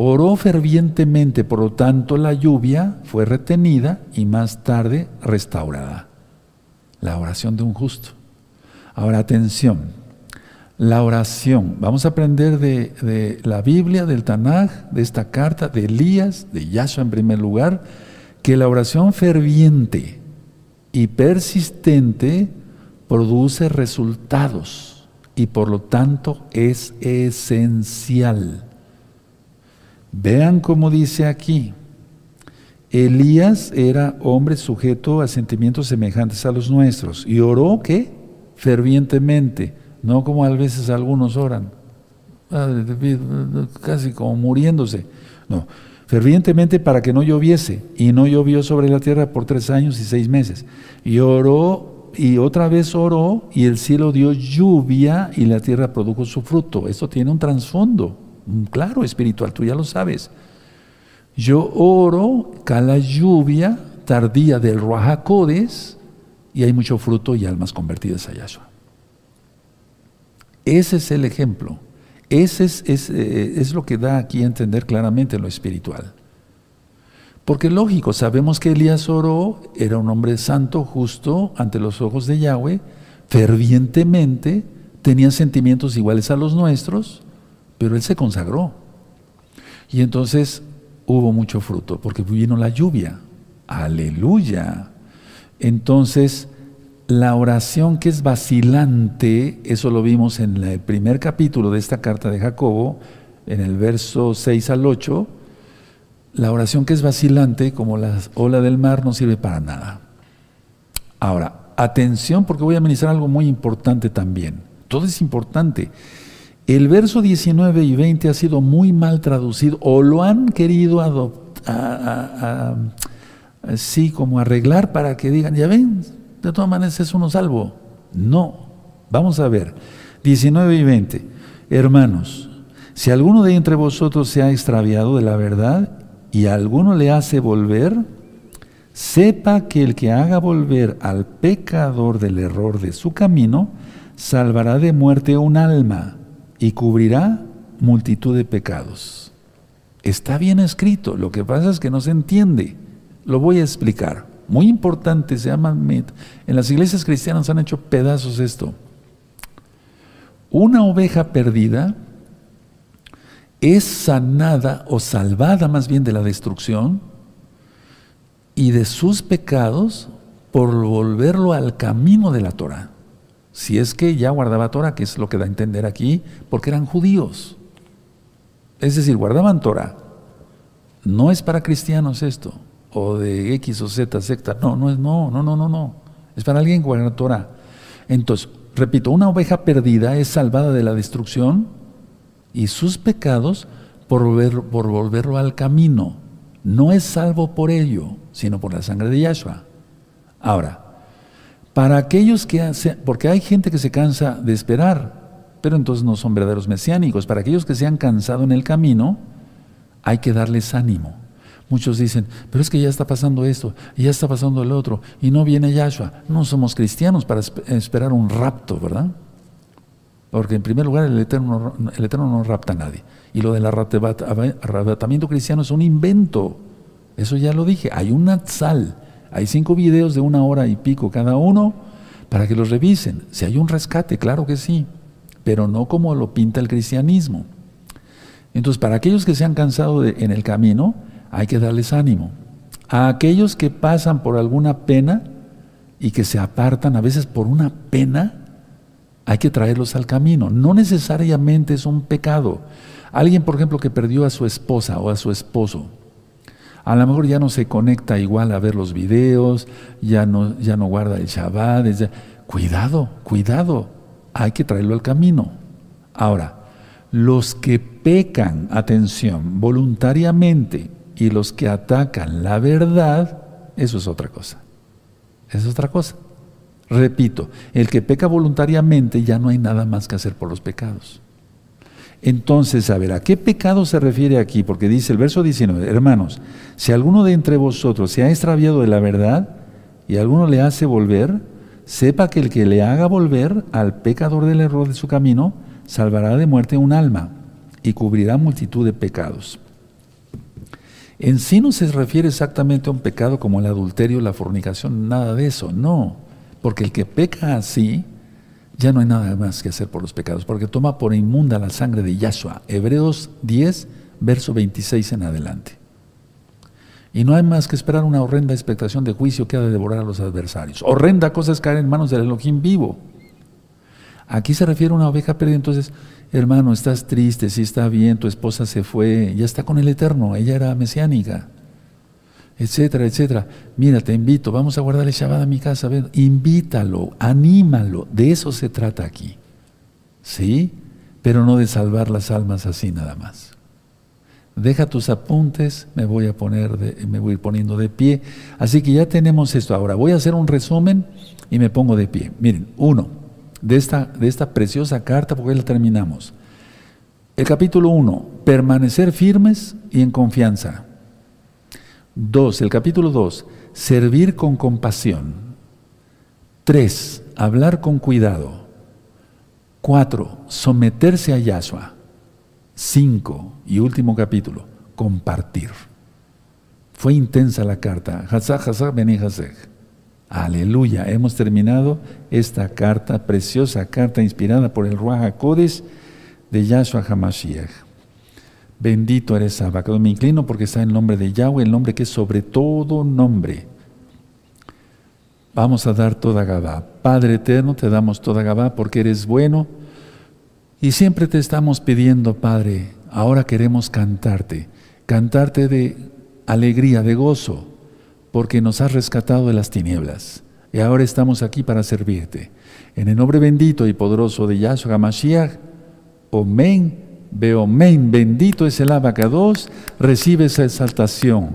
Oró fervientemente, por lo tanto la lluvia fue retenida y más tarde restaurada. La oración de un justo. Ahora atención, la oración. Vamos a aprender de, la Biblia, del Tanaj, de esta carta, de Elías, de Yahshua en primer lugar, que la oración ferviente y persistente produce resultados y por lo tanto es esencial. Vean cómo dice aquí, Elías era hombre sujeto a sentimientos semejantes a los nuestros y oró ¿qué? fervientemente, no como a veces algunos oran, casi como muriéndose. No, fervientemente para que no lloviese, y no llovió sobre la tierra por tres años y seis meses. Y oró, y otra vez oró, y el cielo dio lluvia, y la tierra produjo su fruto. Esto tiene un trasfondo, claro, espiritual, tú ya lo sabes. Yo oro, cala lluvia tardía del Ruajacodes y hay mucho fruto y almas convertidas a Yahshua. Ese es el ejemplo. Ese es, eh, es, lo que da aquí a entender claramente lo espiritual. Porque lógico, sabemos que Elías oró, era un hombre santo, justo, ante los ojos de Yahweh, fervientemente, tenía sentimientos iguales a los nuestros, pero él se consagró. Y entonces hubo mucho fruto, porque vino la lluvia. Aleluya. Entonces, la oración que es vacilante, eso lo vimos en el primer capítulo de esta carta de Jacobo, en el verso 6 al 8, la oración que es vacilante, como la ola del mar, no sirve para nada. Ahora, atención porque voy a ministrar algo muy importante también. Todo es importante. El verso 19 y 20 ha sido muy mal traducido o lo han querido adoptar, así como arreglar para que digan, ya ven, de todas maneras es uno salvo. No, vamos a ver, 19 y 20. Hermanos, si alguno de entre vosotros se ha extraviado de la verdad y alguno le hace volver, sepa que el que haga volver al pecador del error de su camino, salvará de muerte un alma y cubrirá multitud de pecados. Está bien escrito, lo que pasa es que no se entiende. Lo voy a explicar. Muy importante, se llama En las iglesias cristianas han hecho pedazos esto. Una oveja perdida es sanada o salvada más bien de la destrucción y de sus pecados por volverlo al camino de la Torah. Si es que ya guardaba Torah, que es lo que da a entender aquí, porque eran judíos. Es decir, guardaban Torah. No es para cristianos esto, o de X o Z secta. No, no es, no, no, no, no, no. Es para alguien que guarda Torah. Entonces, repito, una oveja perdida es salvada de la destrucción y sus pecados por, por volverlo al camino. No es salvo por ello, sino por la sangre de Yahshua. Ahora, para aquellos que hacen, porque hay gente que se cansa de esperar, pero entonces no son verdaderos mesiánicos. Para aquellos que se han cansado en el camino, hay que darles ánimo. Muchos dicen, pero es que ya está pasando esto, y ya está pasando el otro, y no viene Yahshua. No somos cristianos para esperar un rapto, ¿verdad? Porque en primer lugar el Eterno, el eterno no rapta a nadie. Y lo del arrebatamiento cristiano es un invento. Eso ya lo dije. Hay un natsal hay cinco videos de una hora y pico cada uno para que los revisen. Si hay un rescate, claro que sí, pero no como lo pinta el cristianismo. Entonces, para aquellos que se han cansado en el camino, hay que darles ánimo. A aquellos que pasan por alguna pena y que se apartan a veces por una pena, hay que traerlos al camino. No necesariamente es un pecado. Alguien, por ejemplo, que perdió a su esposa o a su esposo, a lo mejor ya no se conecta igual a ver los videos, ya no, ya no guarda el Shabbat. Cuidado, cuidado, hay que traerlo al camino. Ahora, los que pecan, atención, voluntariamente y los que atacan la verdad, eso es otra cosa. Es otra cosa. Repito, el que peca voluntariamente ya no hay nada más que hacer por los pecados. Entonces, a ver, ¿a qué pecado se refiere aquí? Porque dice el verso 19, hermanos, si alguno de entre vosotros se ha extraviado de la verdad y alguno le hace volver, sepa que el que le haga volver al pecador del error de su camino, salvará de muerte un alma y cubrirá multitud de pecados. En sí no se refiere exactamente a un pecado como el adulterio, la fornicación, nada de eso, no, porque el que peca así, ya no hay nada más que hacer por los pecados, porque toma por inmunda la sangre de Yahshua. Hebreos 10, verso 26 en adelante. Y no hay más que esperar una horrenda expectación de juicio que ha de devorar a los adversarios. Horrenda cosa es caer en manos del Elohim vivo. Aquí se refiere a una oveja perdida, entonces, hermano, estás triste, si está bien, tu esposa se fue, ya está con el Eterno, ella era mesiánica. Etcétera, etcétera. Mira, te invito, vamos a guardar el Shabbat a mi casa, ven, invítalo, anímalo, de eso se trata aquí. ¿Sí? Pero no de salvar las almas así nada más. Deja tus apuntes, me voy a poner, me voy a ir poniendo de pie. Así que ya tenemos esto. Ahora voy a hacer un resumen y me pongo de pie. Miren, uno, de esta, de esta preciosa carta, porque la terminamos. El capítulo 1, permanecer firmes y en confianza. 2. El capítulo 2, servir con compasión. 3. Hablar con cuidado. 4. Someterse a Yahshua. 5. Y último capítulo, compartir. Fue intensa la carta. Aleluya. Hemos terminado esta carta, preciosa carta inspirada por el Ruach HaKodesh de Yahshua HaMashiach. Bendito eres Abacado. Me inclino porque está el nombre de Yahweh, el nombre que es sobre todo nombre. Vamos a dar toda Gabá. Padre eterno, te damos toda Gabá porque eres bueno. Y siempre te estamos pidiendo, Padre, ahora queremos cantarte. Cantarte de alegría, de gozo, porque nos has rescatado de las tinieblas. Y ahora estamos aquí para servirte. En el nombre bendito y poderoso de Yahshua HaMashiach, Amén. Veo, men, bendito es el abacados, recibe esa exaltación.